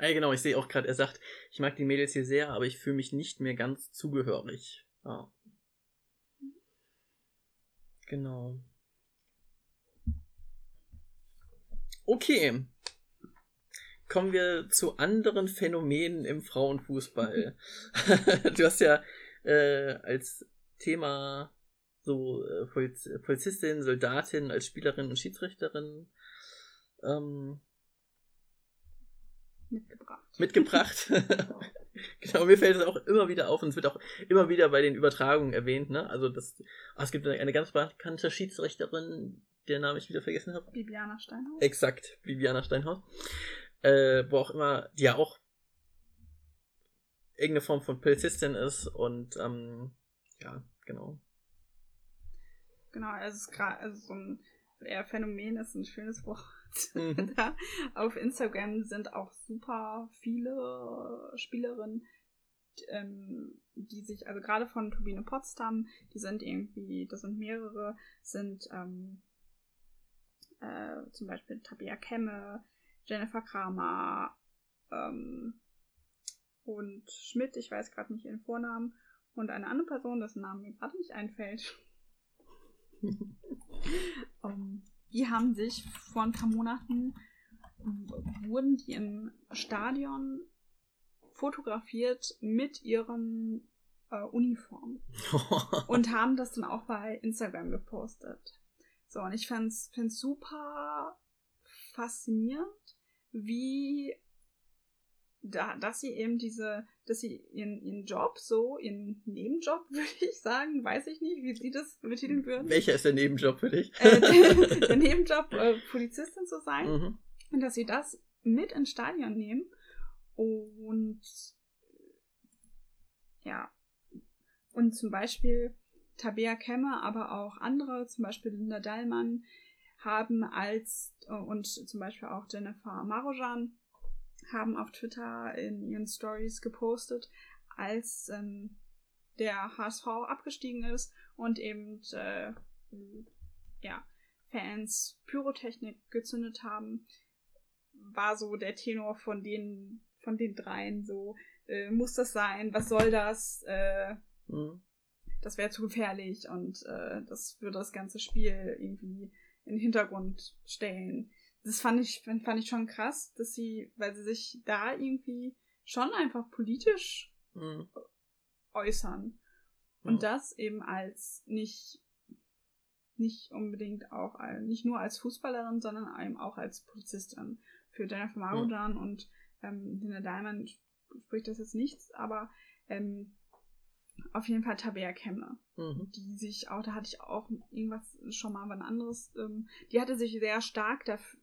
Ja, genau, ich sehe auch gerade, er sagt, ich mag die Mädels hier sehr, aber ich fühle mich nicht mehr ganz zugehörig. Ah. Genau. Okay. Kommen wir zu anderen Phänomenen im Frauenfußball. du hast ja äh, als Thema so äh, Poliz Polizistin, Soldatin als Spielerin und Schiedsrichterin ähm, Mitgebracht. mitgebracht. genau, mir fällt es auch immer wieder auf und es wird auch immer wieder bei den Übertragungen erwähnt, ne? Also das, ah, es gibt eine ganz bekannte Schiedsrichterin, der Name ich wieder vergessen habe. Bibiana Steinhaus. Exakt, Bibiana Steinhaus. Äh, wo auch immer, die ja auch irgendeine Form von Polizistin ist und ähm, ja, genau. Genau, also es ist also so ein eher Phänomen ist ein schönes Wort. Mhm. auf Instagram sind auch super viele Spielerinnen, ähm, die sich, also gerade von Turbine Potsdam, die sind irgendwie, das sind mehrere, sind ähm, äh, zum Beispiel Tabea Kemme, Jennifer Kramer ähm, und Schmidt, ich weiß gerade nicht ihren Vornamen, und eine andere Person, dessen Name mir gerade nicht einfällt. um, die haben sich vor ein paar Monaten, wurden die im Stadion fotografiert mit ihren äh, Uniformen und haben das dann auch bei Instagram gepostet. So, und ich fand's, fand's super faszinierend, wie da, dass sie eben diese, dass sie ihren, ihren Job so, ihren Nebenjob, würde ich sagen, weiß ich nicht, wie sie das betiteln würden. Welcher ist der Nebenjob für dich? Äh, der, der Nebenjob, äh, Polizistin zu sein. mhm. Und dass sie das mit ins Stadion nehmen und ja. Und zum Beispiel Tabea Kemme, aber auch andere, zum Beispiel Linda Dallmann, haben als äh, und zum Beispiel auch Jennifer Marojan haben auf Twitter in ihren Stories gepostet, als ähm, der HSV abgestiegen ist und eben äh, ja, Fans Pyrotechnik gezündet haben, war so der Tenor von den, von den dreien so, äh, muss das sein, was soll das, äh, Mhm. das wäre zu gefährlich und äh, das würde das ganze Spiel irgendwie in den Hintergrund stellen. Das fand ich, fand ich schon krass, dass sie, weil sie sich da irgendwie schon einfach politisch Mhm. äußern. Und das eben als nicht, nicht unbedingt auch, nicht nur als Fußballerin, sondern eben auch als Polizistin. Für Jennifer Marojan und ähm, Linda Diamond spricht das jetzt nichts, aber ähm, auf jeden Fall Tabea Kemme, Mhm. die sich auch, da hatte ich auch irgendwas schon mal was anderes, ähm, die hatte sich sehr stark dafür,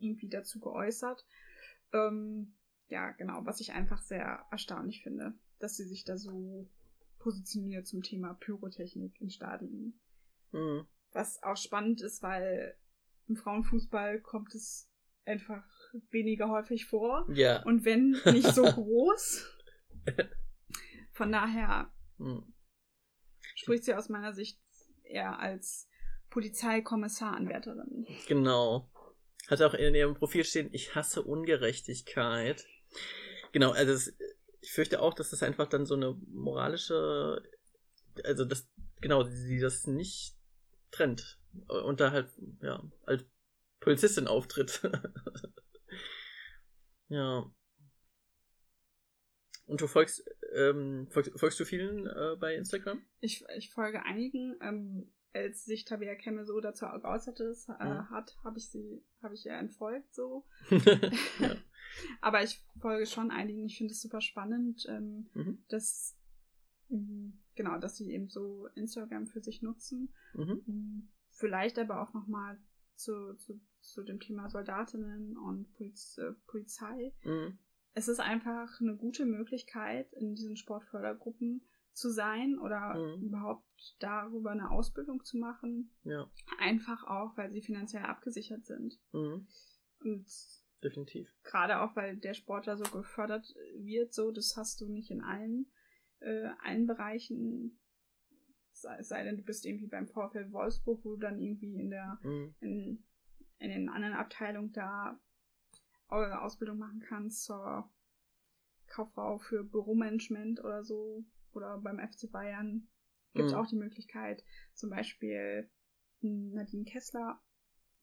irgendwie dazu geäußert. Ähm, ja, genau, was ich einfach sehr erstaunlich finde, dass sie sich da so positioniert zum Thema Pyrotechnik in Stadien. Mhm. Was auch spannend ist, weil im Frauenfußball kommt es einfach weniger häufig vor. Ja. Und wenn nicht so groß. Von daher Mhm. spricht sie aus meiner Sicht eher als Polizeikommissaranwärterin. Genau. Hat auch in ihrem Profil stehen, ich hasse Ungerechtigkeit. Genau, also es, ich fürchte auch, dass das einfach dann so eine moralische, also das, genau, sie das nicht trennt. Und da halt, ja, als Polizistin auftritt. ja. Und du folgst, ähm, folgst, folgst du vielen äh, bei Instagram? Ich, ich folge einigen. Ähm, als sich Tabea Kemme so dazu geäußert ist, äh, Mhm. hat, habe ich sie, habe ich ihr entfolgt so. ja. Aber ich folge schon einigen. Ich finde es super spannend, ähm, Mhm. dass ähm, genau, dass sie eben so Instagram für sich nutzen. Mhm. Ähm, Vielleicht aber auch nochmal zu, zu, zu dem Thema Soldatinnen und Poliz, äh, Polizei. Mhm. es ist einfach eine gute Möglichkeit, in diesen Sportfördergruppen zu sein oder mhm. überhaupt darüber eine Ausbildung zu machen. Ja. Einfach auch, weil sie finanziell abgesichert sind. Mhm. Und definitiv. Gerade auch, weil der Sportler so gefördert wird, so, das hast du nicht in allen, äh, allen Bereichen. Sei, sei denn, du bist irgendwie beim VfL Wolfsburg, wo du dann irgendwie in der, mhm. in, in den anderen Abteilungen da eure Ausbildung machen kannst zur Kauffrau für Büromanagement oder so. Oder beim FC Bayern gibt es mhm. auch die Möglichkeit. Zum Beispiel Nadine Kessler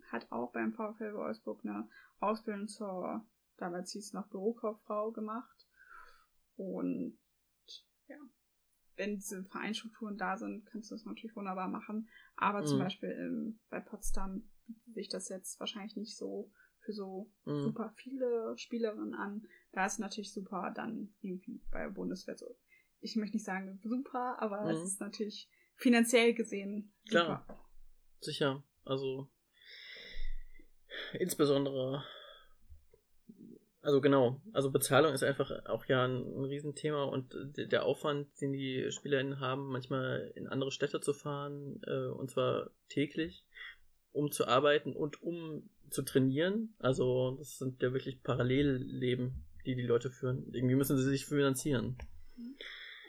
hat auch beim VfL Wolfsburg eine Ausbildung zur, damals hieß es noch Bürokauffrau gemacht. Und ja, wenn diese Vereinsstrukturen da sind, kannst du das natürlich wunderbar machen. Aber mhm. zum Beispiel ähm, bei Potsdam bietet sich das jetzt wahrscheinlich nicht so für so mhm. super viele Spielerinnen an. Da ist natürlich super dann irgendwie bei der Bundeswehr so. Ich möchte nicht sagen super, aber mhm. es ist natürlich finanziell gesehen super. Klar. Sicher. Also insbesondere also genau, also Bezahlung ist einfach auch ja ein, ein Riesenthema und der Aufwand, den die SpielerInnen haben, manchmal in andere Städte zu fahren, äh, und zwar täglich, um zu arbeiten und um zu trainieren. Also das sind ja wirklich Parallelleben, die die Leute führen. Irgendwie müssen sie sich finanzieren.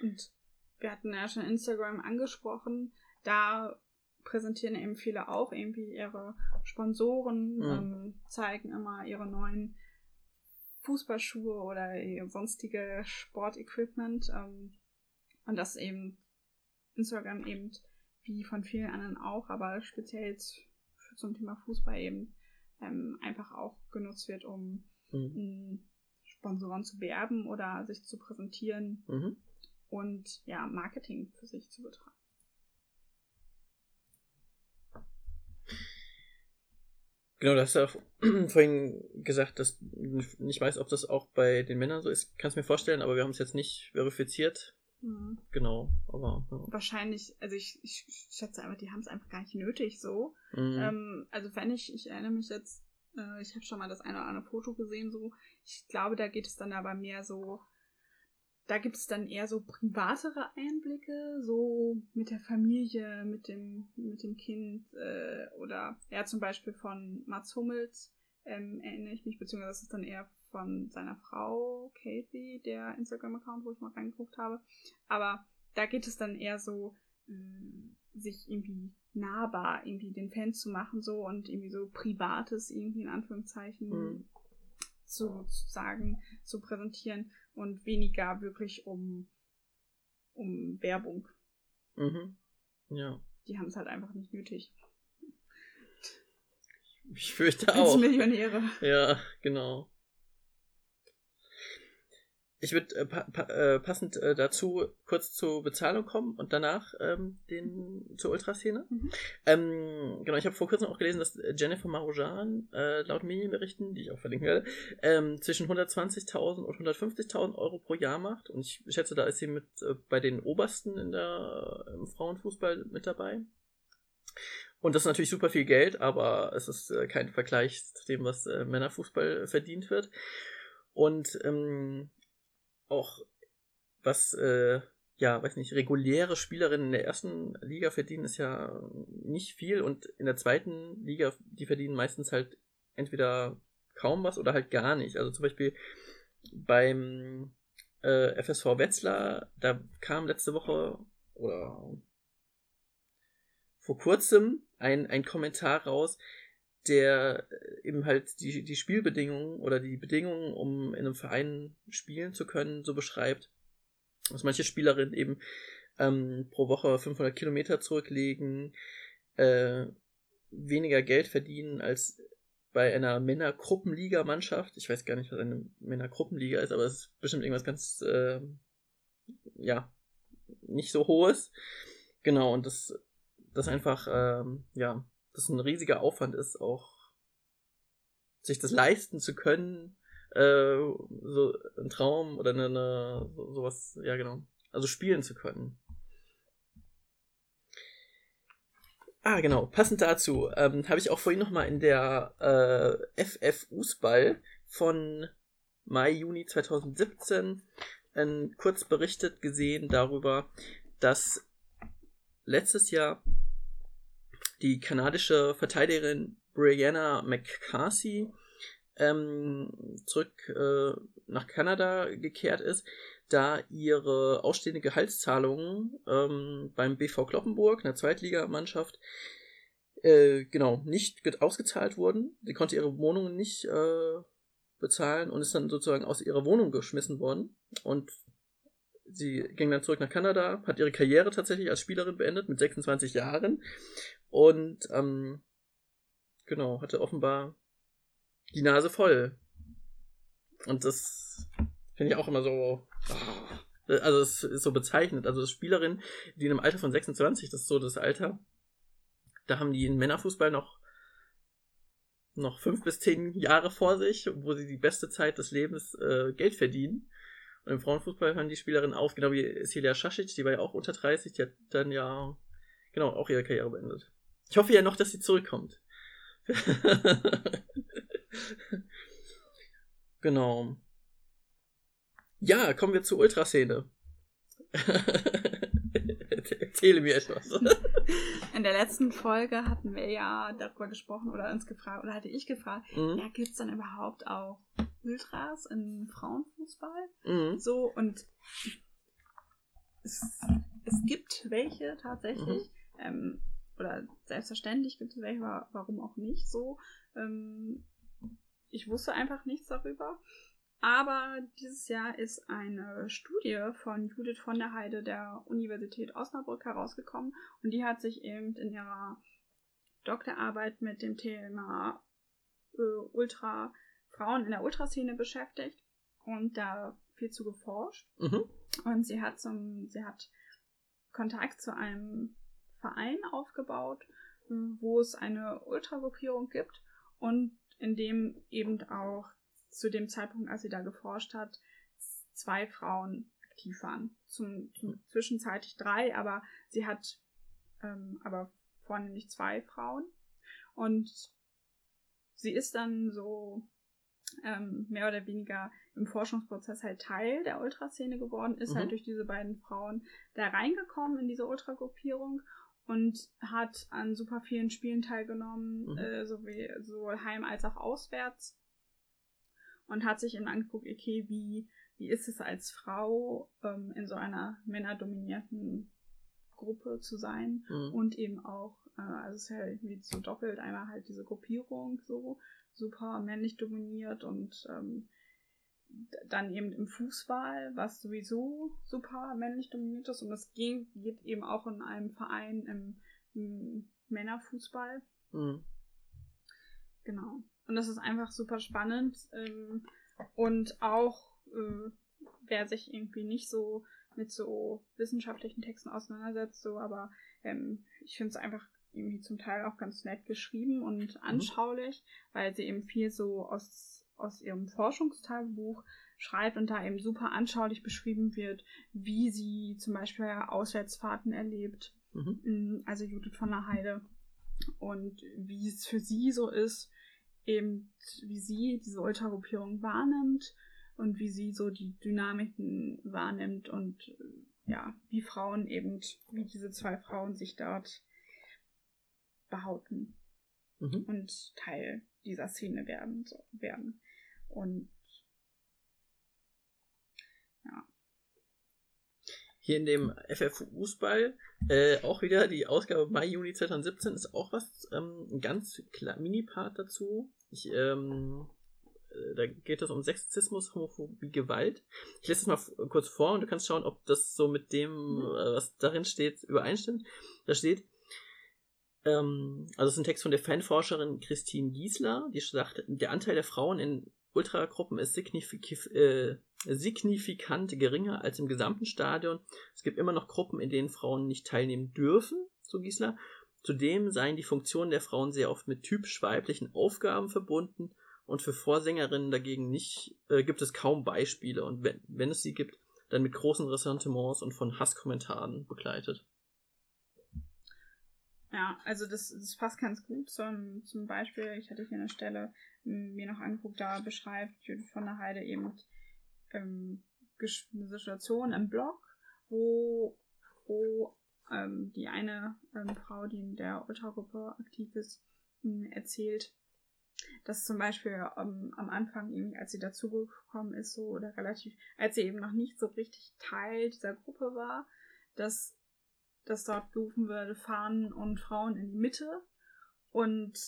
Und wir hatten ja schon Instagram angesprochen. Da präsentieren eben viele auch irgendwie ihre Sponsoren, mhm. ähm, zeigen immer ihre neuen Fußballschuhe oder sonstige Sportequipment. Ähm, und das eben Instagram eben wie von vielen anderen auch, aber speziell jetzt zum Thema Fußball eben ähm, einfach auch genutzt wird, um mhm. Sponsoren zu werben oder sich zu präsentieren mhm. Und ja, Marketing für sich zu betreiben. Genau, du hast ja vorhin gesagt, dass ich weiß, ob das auch bei den Männern so ist. Kannst mir vorstellen, aber wir haben es jetzt nicht verifiziert. Mhm. Genau, aber. Ja. Wahrscheinlich, also ich, ich schätze einfach, die haben es einfach gar nicht nötig so. Mhm. Ähm, also wenn ich, ich erinnere mich jetzt, äh, ich habe schon mal das eine oder andere Foto gesehen, so. Ich glaube, da geht es dann aber mehr so, da gibt es dann eher so privatere Einblicke, so mit der Familie, mit dem, mit dem Kind, äh, oder ja, zum Beispiel von Mats Hummels, ähm, erinnere ich mich, beziehungsweise das ist dann eher von seiner Frau, Kathy, der Instagram-Account, wo ich mal reingeguckt habe. Aber da geht es dann eher so, äh, sich irgendwie nahbar irgendwie den Fans zu machen so und irgendwie so Privates irgendwie in Anführungszeichen mhm. Zu, zu sagen, zu präsentieren und weniger wirklich um, um Werbung. Mhm. Ja. Die haben es halt einfach nicht nötig. Ich fürchte auch. Als Millionäre. Ja, genau. Ich würde äh, pa pa äh, passend äh, dazu kurz zur Bezahlung kommen und danach ähm, den zur Ultraszene. Mhm. Ähm, genau, ich habe vor kurzem auch gelesen, dass Jennifer Marujan äh, laut Medienberichten, die ich auch verlinken werde, ähm, zwischen 120.000 und 150.000 Euro pro Jahr macht. Und ich schätze, da ist sie mit äh, bei den Obersten in der im Frauenfußball mit dabei. Und das ist natürlich super viel Geld, aber es ist äh, kein Vergleich zu dem, was äh, Männerfußball verdient wird. Und ähm, auch was, äh, ja, weiß nicht, reguläre Spielerinnen in der ersten Liga verdienen, ist ja nicht viel und in der zweiten Liga, die verdienen meistens halt entweder kaum was oder halt gar nicht. Also zum Beispiel beim äh, FSV Wetzlar, da kam letzte Woche oder vor kurzem ein, ein Kommentar raus, der äh, eben halt die, die Spielbedingungen oder die Bedingungen, um in einem Verein spielen zu können, so beschreibt, dass manche Spielerinnen eben ähm, pro Woche 500 Kilometer zurücklegen, äh, weniger Geld verdienen als bei einer Männergruppenliga-Mannschaft. Ich weiß gar nicht, was eine Männergruppenliga ist, aber es ist bestimmt irgendwas ganz, äh, ja, nicht so hohes. Genau, und das, das einfach, ähm, ja, das ein riesiger Aufwand ist, auch sich das leisten zu können, äh, so ein Traum oder eine, eine so, sowas, ja genau, also spielen zu können. Ah, genau. Passend dazu ähm, habe ich auch vorhin noch mal in der äh, FF Fußball von Mai, Juni 2017 äh, kurz berichtet gesehen darüber, dass letztes Jahr die kanadische Verteidigerin Brianna McCarthy ähm, zurück äh, nach Kanada gekehrt ist, da ihre ausstehende Gehaltszahlungen ähm, beim BV Kloppenburg, einer Zweitligamannschaft, äh, genau, nicht ausgezahlt wurden. Sie konnte ihre Wohnung nicht äh, bezahlen und ist dann sozusagen aus ihrer Wohnung geschmissen worden. Und sie ging dann zurück nach Kanada, hat ihre Karriere tatsächlich als Spielerin beendet mit 26 Jahren und ähm, genau, hatte offenbar die Nase voll. Und das finde ich auch immer so. Also es ist so bezeichnet. Also Spielerin, die in einem Alter von 26, das ist so das Alter, da haben die in Männerfußball noch noch fünf bis zehn Jahre vor sich, wo sie die beste Zeit des Lebens äh, Geld verdienen. Und im Frauenfußball hören die Spielerinnen auf, genau wie Celia Schaschic, die war ja auch unter 30, die hat dann ja genau auch ihre Karriere beendet. Ich hoffe ja noch, dass sie zurückkommt. genau. Ja, kommen wir zur Ultraszene. Erzähle mir etwas. In der letzten Folge hatten wir ja darüber gesprochen oder uns gefragt, oder hatte ich gefragt, mhm. ja, gibt es dann überhaupt auch Ultras im Frauenfußball? Mhm. So, und es, es gibt welche tatsächlich. Mhm. Ähm, oder selbstverständlich gibt es welche, warum auch nicht so. Ähm, ich wusste einfach nichts darüber. Aber dieses Jahr ist eine Studie von Judith von der Heide der Universität Osnabrück herausgekommen und die hat sich eben in ihrer Doktorarbeit mit dem Thema äh, Ultra Frauen in der Ultraszene beschäftigt und da viel zu geforscht. Mhm. Und sie hat zum, sie hat Kontakt zu einem Verein aufgebaut, wo es eine Ultragruppierung gibt und in dem eben auch zu dem Zeitpunkt, als sie da geforscht hat, zwei Frauen aktiv waren. Zum, zum zwischenzeitlich drei, aber sie hat ähm, aber vornehmlich zwei Frauen. Und sie ist dann so ähm, mehr oder weniger im Forschungsprozess halt Teil der Ultraszene geworden, ist halt mhm. halt durch diese beiden Frauen da reingekommen in diese Ultragruppierung und hat an super vielen Spielen teilgenommen, mhm. äh, sowie, sowohl heim als auch auswärts. Und hat sich eben angeguckt, okay, wie, wie ist es als Frau ähm, in so einer männerdominierten Gruppe zu sein mhm. und eben auch, äh, also es ist ja irgendwie so doppelt, einmal halt diese Gruppierung so, super männlich dominiert und ähm, dann eben im Fußball, was sowieso super männlich dominiert ist. Und das geht, geht eben auch in einem Verein im, im Männerfußball. Mhm. Genau. Und das ist einfach super spannend. Ähm, und auch, äh, wer sich irgendwie nicht so mit so wissenschaftlichen Texten auseinandersetzt, so, aber ähm, ich finde es einfach irgendwie zum Teil auch ganz nett geschrieben und mhm. anschaulich, mhm. weil sie eben viel so aus aus ihrem Forschungstagebuch schreibt und da eben super anschaulich beschrieben wird, wie sie zum Beispiel Auswärtsfahrten erlebt, mhm. Mm, also Judith von der Heide, und wie es für sie so ist, eben wie sie diese Ultragruppierung wahrnimmt und wie sie so die Dynamiken wahrnimmt und ja, wie Frauen eben, wie diese zwei Frauen sich dort behaupten mhm. und Teil dieser Szene werden. So, werden. Und ja. Hier in dem FF Fußball, äh, auch wieder die Ausgabe Mai, Juni 2017, ist auch was, ähm, ein ganz Mini-Part dazu. Ich, ähm, äh, da geht es um Sexismus, Homophobie, Gewalt. Ich lese es mal kurz vor und du kannst schauen, ob das so mit dem, äh, was darin steht, übereinstimmt. Da steht, ähm, also es ist ein Text von der Fanforscherin Christine Giesler, die sagt, der Anteil der Frauen in Ultragruppen ist signifik äh, signifikant geringer als im gesamten Stadion. Es gibt immer noch Gruppen, in denen Frauen nicht teilnehmen dürfen, so Giesler. Zudem seien die Funktionen der Frauen sehr oft mit typisch weiblichen Aufgaben verbunden und für Vorsängerinnen dagegen nicht äh, gibt es kaum Beispiele und wenn, wenn es sie gibt, dann mit großen Ressentiments und von Hasskommentaren begleitet. Ja, also das, das passt ganz gut zum, zum Beispiel, ich hatte hier eine Stelle mir noch angeguckt, da beschreibt Judith von der Heide eben ähm, eine Situation im Blog, wo, wo ähm, die eine ähm, Frau, die in der Ultragruppe aktiv ist, erzählt, dass zum Beispiel ähm, am Anfang, irgendwie, als sie dazugekommen ist, so oder relativ, als sie eben noch nicht so richtig Teil dieser Gruppe war, dass, dass dort gerufen würde, Fahnen und Frauen in die Mitte. Und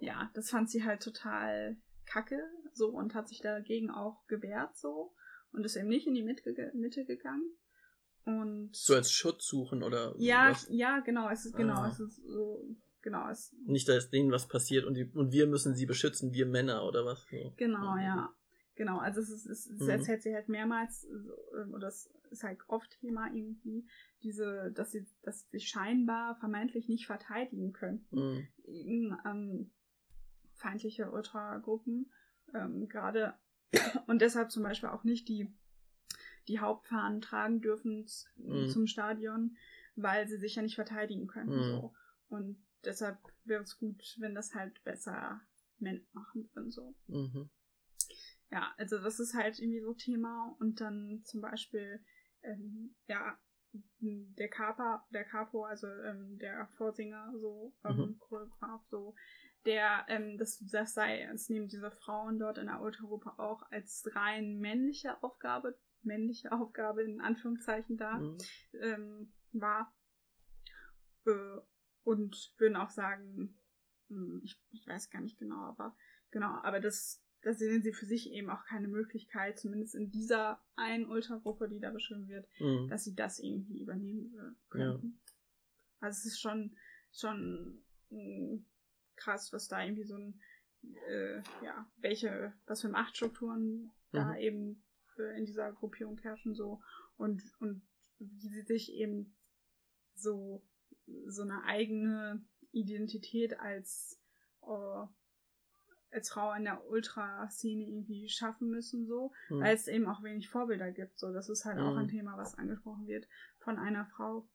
ja, das fand sie halt total kacke, so und hat sich dagegen auch gewehrt, so und ist eben nicht in die Mitte gegangen. Und so als Schutz suchen oder ja, was? ja, genau, es ist genau, ah. es ist so genau, es nicht, dass denen was passiert und, die, und wir müssen sie beschützen, wir Männer oder was. So. Genau, ja. Genau, also es, ist, es, es mhm. erzählt sie halt mehrmals, ähm, oder das ist halt oft Thema irgendwie, diese, dass sie, dass sie scheinbar vermeintlich nicht verteidigen können. Mhm. Gegen ähm, feindliche Ultragruppen. Ähm, Gerade und deshalb zum Beispiel auch nicht die, die Hauptfahnen tragen dürfen mhm. zum Stadion, weil sie sich ja nicht verteidigen können. Mhm. So. Und deshalb wäre es gut, wenn das halt besser Männer machen würden. So. Mhm. Ja, also das ist halt irgendwie so Thema. Und dann zum Beispiel, ähm, ja, der Kaper, der Capo, also ähm, der Vorsinger, so, ähm. Choreograf, so, der, ähm, das, das sei, es nehmen diese Frauen dort in der Ultragruppe auch als rein männliche Aufgabe, männliche Aufgabe in Anführungszeichen da, mhm. ähm, war. Äh, und würden auch sagen, hm, ich, ich weiß gar nicht genau, aber genau, aber das, das sehen sie für sich eben auch keine Möglichkeit, zumindest in dieser einen Ultragruppe, die da beschrieben wird, mhm. dass sie das irgendwie übernehmen können. Ja. Also es ist schon, schon mh, hm, krass, was da irgendwie so ein, äh, ja, welche, was für Machtstrukturen mhm. da eben äh, in dieser Gruppierung herrschen so und, und wie sie sich eben so, so eine eigene Identität als, äh, als Frau in der Ultraszene irgendwie schaffen müssen, so, mhm. weil es eben auch wenig Vorbilder gibt. So, das ist halt mhm. auch ein Thema, was angesprochen wird von einer Frau,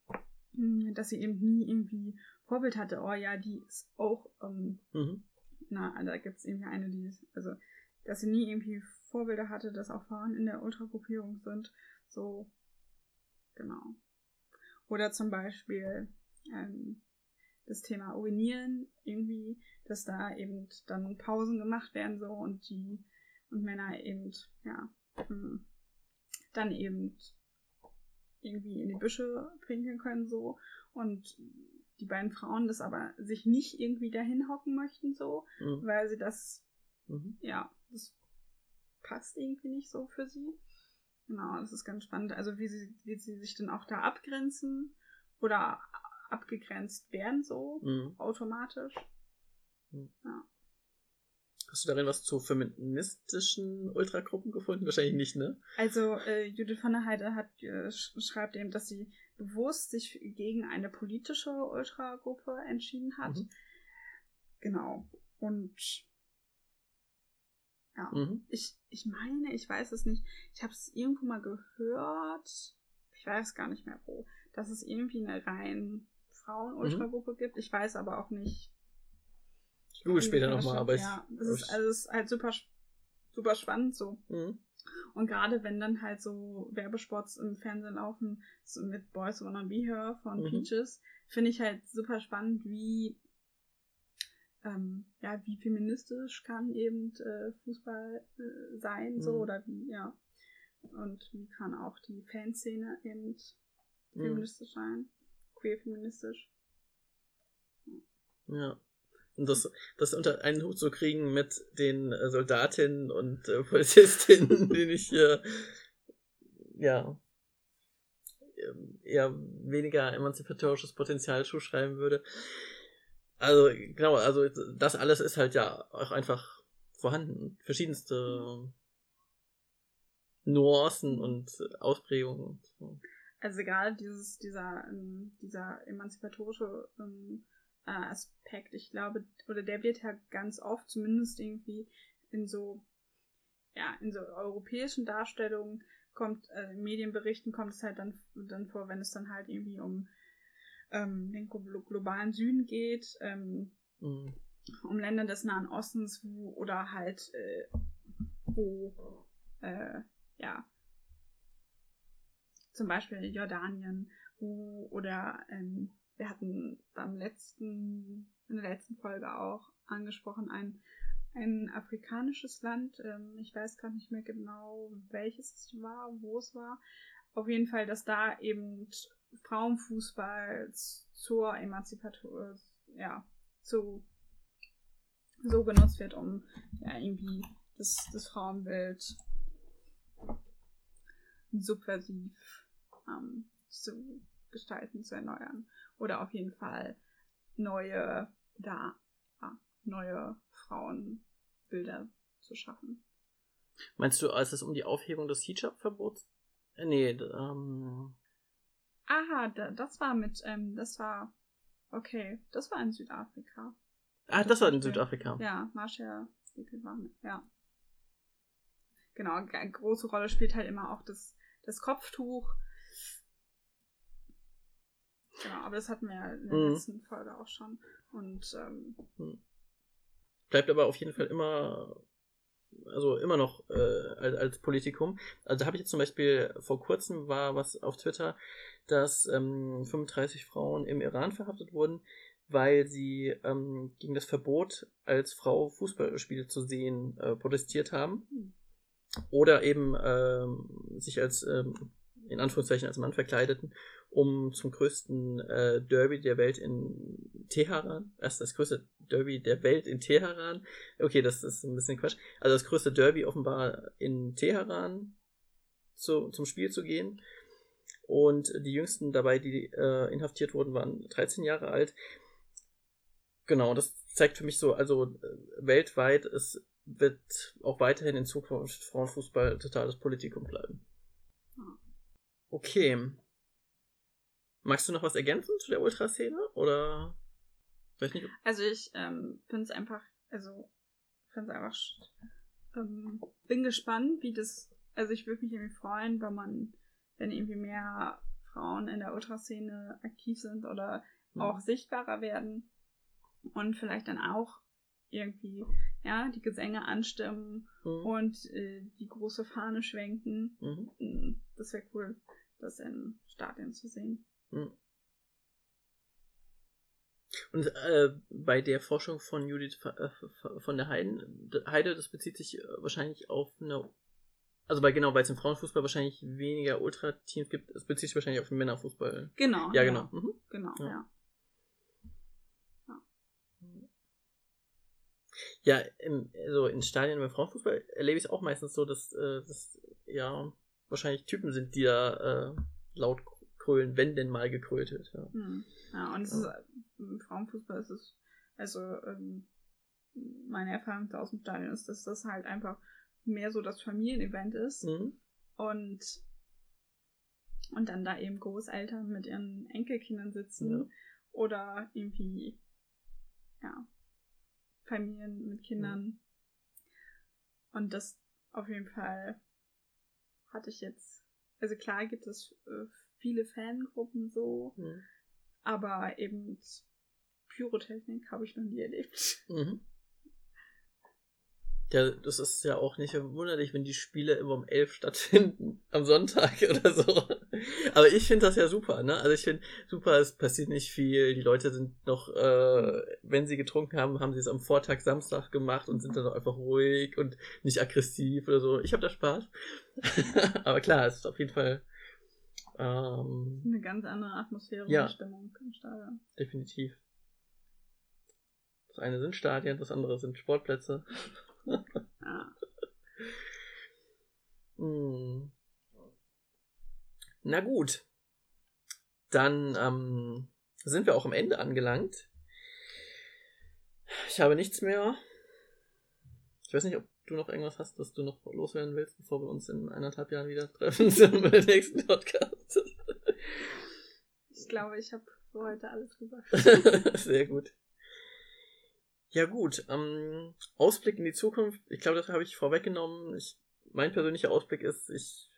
hm, dass sie eben nie irgendwie Vorbild hatte, oh ja, die ist auch, ähm, mhm. na, da gibt es irgendwie eine, die ist, also, dass sie nie irgendwie Vorbilder hatte, dass auch Frauen in der Ultragruppierung sind, so, genau. Oder zum Beispiel, ähm, das Thema Urinieren irgendwie, dass da eben dann Pausen gemacht werden so und die und Männer eben, ja, hm, dann eben irgendwie in die Büsche pinkeln können so und die beiden Frauen das aber sich nicht irgendwie dahin hocken möchten, so, mhm. weil sie das, mhm. ja, das passt irgendwie nicht so für sie. Genau, das ist ganz spannend. Also wie sie, wie sie sich dann auch da abgrenzen oder abgegrenzt werden, so mhm. automatisch. Mhm. Ja. Hast du darin was zu feministischen Ultragruppen gefunden? Wahrscheinlich nicht, ne? Also äh, Judith von der Heide hat, äh, schreibt eben, dass sie bewusst sich gegen eine politische Ultragruppe entschieden hat. Mhm. Genau. Und ja, mhm. ich, ich meine, ich weiß es nicht. Ich habe es irgendwo mal gehört. Ich weiß gar nicht mehr wo. Dass es irgendwie eine rein Frauen-Ultragruppe mhm. gibt. Ich weiß aber auch nicht. Ich google später nochmal, aber ich. Ja, das ist, also ist halt super, super spannend so. Mhm. Und gerade wenn dann halt so Werbespots im Fernsehen laufen, so mit Boys Wanna Be Here von mhm. Peaches, finde ich halt super spannend, wie ähm, ja, wie feministisch kann eben äh, Fußball äh, sein, mhm. so oder wie, ja. Und wie kann auch die Fanszene eben mhm. feministisch sein, queer feministisch. Ja. Und das, das unter einen Hut zu kriegen mit den äh, Soldatinnen und äh, Polizistinnen, denen ich äh, ja eher weniger emanzipatorisches Potenzial zuschreiben würde. Also, genau, also das alles ist halt ja auch einfach vorhanden. Verschiedenste Nuancen und Ausprägungen. Also gerade dieses, dieser, ähm, dieser emanzipatorische ähm, äh, Aspekt. Ich glaube, oder der wird ja ganz oft, zumindest irgendwie in so, ja, in so europäischen Darstellungen kommt, äh, in Medienberichten kommt es halt dann, dann vor, wenn es dann halt irgendwie um ähm, den globalen Süden geht, ähm, mhm. um Länder des Nahen Ostens, wo, oder halt, äh, wo, äh, ja, zum Beispiel Jordanien, wo, oder ähm, wir hatten beim letzten, in der letzten Folge auch angesprochen, ein, ein afrikanisches Land. Ähm, ich weiß gar nicht mehr genau, welches es war, wo es war. Auf jeden Fall, dass da eben Frauenfußball zur Emanzipation, ja, zu, so genutzt wird, um ja irgendwie das, das Frauenbild subversiv ähm, zu gestalten, zu erneuern. Oder auf jeden Fall neue, da, ja, neue Frauenbilder zu schaffen. Meinst du, als es um die Aufhebung des Hijab-Verbots? Äh, nee, ähm. Aha, da, das war mit, ähm, das war, okay, das war in Südafrika. Ah, das, das war in Südafrika. Ja, mit, ja. Genau, eine große Rolle spielt halt immer auch das, das Kopftuch. Genau, aber das hatten wir ja in der mhm. letzten Folge auch schon. Und ähm, mhm. bleibt aber auf jeden Fall immer, also immer noch äh, als, als Politikum. Also da habe ich jetzt zum Beispiel vor kurzem war was auf Twitter, dass ähm, 35 Frauen im Iran verhaftet wurden, weil sie ähm, gegen das Verbot, als Frau Fußballspiele zu sehen, äh, protestiert haben. Oder eben ähm, sich als, ähm, in Anführungszeichen, als Mann verkleideten, um zum größten äh, Derby der Welt in Teheran, erst das größte Derby der Welt in Teheran, okay, das ist ein bisschen Quatsch, also das größte Derby offenbar in Teheran zu, zum Spiel zu gehen. Und die jüngsten dabei, die äh, inhaftiert wurden, waren 13 Jahre alt. Genau, das zeigt für mich so, also äh, weltweit ist wird auch weiterhin in Zukunft Frauenfußball totales Politikum bleiben. Okay. Magst du noch was ergänzen zu der Ultraszene? Oder nicht. Also ich ähm, finde es einfach, also finde es einfach, ähm, bin gespannt, wie das, also ich würde mich irgendwie freuen, wenn man, wenn irgendwie mehr Frauen in der Ultraszene aktiv sind oder mhm. auch sichtbarer werden und vielleicht dann auch irgendwie ja, die Gesänge anstimmen mhm. und äh, die große Fahne schwenken. Mhm. Mm, das wäre cool, das in Stadien zu sehen. Mhm. Und äh, bei der Forschung von Judith äh, von der Heiden, Heide, das bezieht sich äh, wahrscheinlich auf eine, also bei genau, weil es im Frauenfußball wahrscheinlich weniger Ultrateams gibt, es bezieht sich wahrscheinlich auf den Männerfußball. Genau. Ja, genau. Mhm. Genau, ja. ja. Ja, im, also in Stadien beim Frauenfußball erlebe ich es auch meistens so, dass äh, das ja wahrscheinlich Typen sind, die da äh, laut krölen, wenn denn mal gekrölt wird. Ja, hm. ja und ja. Ist, im Frauenfußball ist es, also ähm, meine Erfahrung aus dem Stadion ist, dass das halt einfach mehr so das Familienevent ist mhm. und und dann da eben Großeltern mit ihren Enkelkindern sitzen ja. oder irgendwie ja Familien mit Kindern. Mhm. Und das auf jeden Fall hatte ich jetzt. Also klar gibt es äh, viele Fangruppen so, mhm. aber eben Pyrotechnik habe ich noch nie erlebt. Mhm. Ja, das ist ja auch nicht verwunderlich, wenn die Spiele immer um elf stattfinden, am Sonntag oder so. Aber ich finde das ja super, ne? Also ich finde super, es passiert nicht viel. Die Leute sind noch, äh, wenn sie getrunken haben, haben sie es am Vortag Samstag gemacht und sind dann auch einfach ruhig und nicht aggressiv oder so. Ich habe da Spaß. Aber klar, es ist auf jeden Fall ähm, eine ganz andere Atmosphäre ja, und Stimmung im Stadion. Definitiv. Das eine sind Stadien, das andere sind Sportplätze ja. hm. Na gut. Dann ähm, sind wir auch am Ende angelangt. Ich habe nichts mehr. Ich weiß nicht, ob du noch irgendwas hast, was du noch loswerden willst, bevor wir uns in eineinhalb Jahren wieder treffen zum nächsten Podcast. Ich glaube, ich habe für heute alles gesagt. Sehr gut. Ja gut, ähm, Ausblick in die Zukunft, ich glaube, das habe ich vorweggenommen. Ich, mein persönlicher Ausblick ist, ich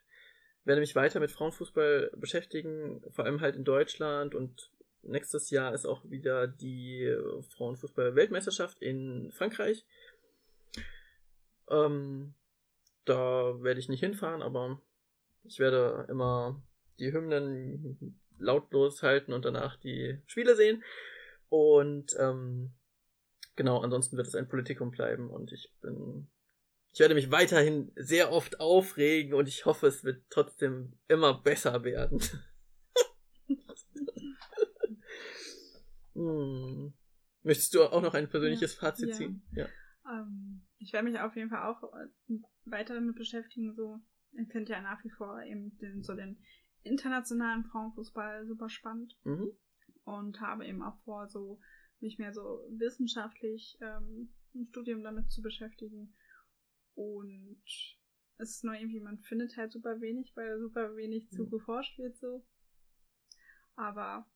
werde mich weiter mit Frauenfußball beschäftigen, vor allem halt in Deutschland und nächstes Jahr ist auch wieder die Frauenfußball-Weltmeisterschaft in Frankreich. Ähm, da werde ich nicht hinfahren, aber ich werde immer die Hymnen lautlos halten und danach die Spiele sehen. Und ähm, genau, ansonsten wird es ein Politikum bleiben und ich bin. Ich werde mich weiterhin sehr oft aufregen und ich hoffe, es wird trotzdem immer besser werden. hm. Möchtest du auch noch ein persönliches ja, Fazit ja. ziehen? Ja. Ähm, ich werde mich auf jeden Fall auch äh, weiter damit beschäftigen. So, ich finde ja nach wie vor eben den, so den internationalen Frauenfußball super spannend Mhm. und habe eben auch vor, so mich mehr so wissenschaftlich ähm, im Studium damit zu beschäftigen. Und es ist nur irgendwie, man findet halt super wenig, weil super wenig zu geforscht wird so. Aber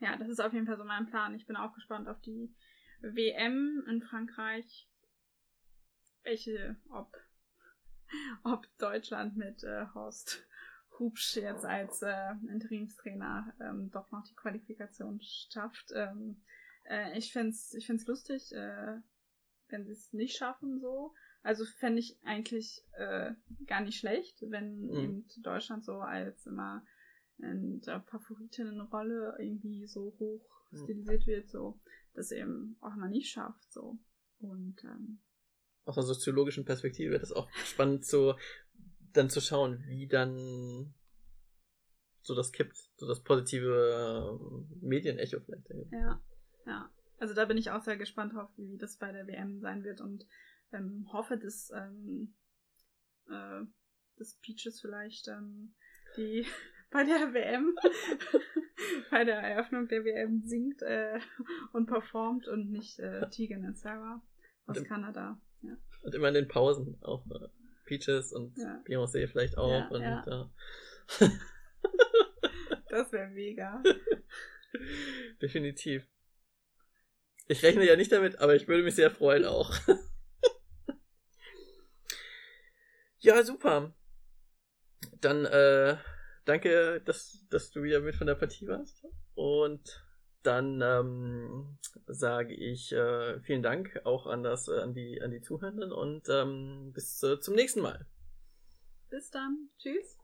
ja, das ist auf jeden Fall so mein Plan. Ich bin auch gespannt auf die WM in Frankreich. Welche, ob, ob Deutschland mit äh, Horst Hubsch jetzt als äh, Interimstrainer ähm, doch noch die Qualifikation schafft. Ähm, äh, ich fände es ich find's lustig, äh, wenn sie es nicht schaffen so. Also fände ich eigentlich äh, gar nicht schlecht, wenn Mhm. eben Deutschland so als immer in der Favoritinnenrolle irgendwie so hoch Mhm. stilisiert wird, so das eben auch mal nicht schafft. so Und ähm, Aus einer soziologischen Perspektive wäre das auch spannend zu dann zu schauen, wie dann so das kippt, so das positive äh, Medienecho vielleicht. Ja, ja. Also da bin ich auch sehr gespannt drauf, wie das bei der WM sein wird und ähm, hoffe, dass, ähm, äh, dass Peaches vielleicht ähm, die bei der WM, bei der Eröffnung der WM singt äh, und performt und nicht äh, Tegan und Sarah aus Und im- Kanada. Ja. Und immer in den Pausen auch äh, Peaches und Ja. Beyoncé vielleicht auch. Ja, und ja. Äh, Das wäre mega. definitiv. Ich rechne ja nicht damit, aber ich würde mich sehr freuen auch. ja, super. Dann äh, danke, dass, dass du wieder mit von der Partie warst. Und dann ähm, sage ich äh, vielen Dank auch an das äh, an die an die Zuhörenden und ähm, bis äh, zum nächsten Mal. Bis dann. Tschüss.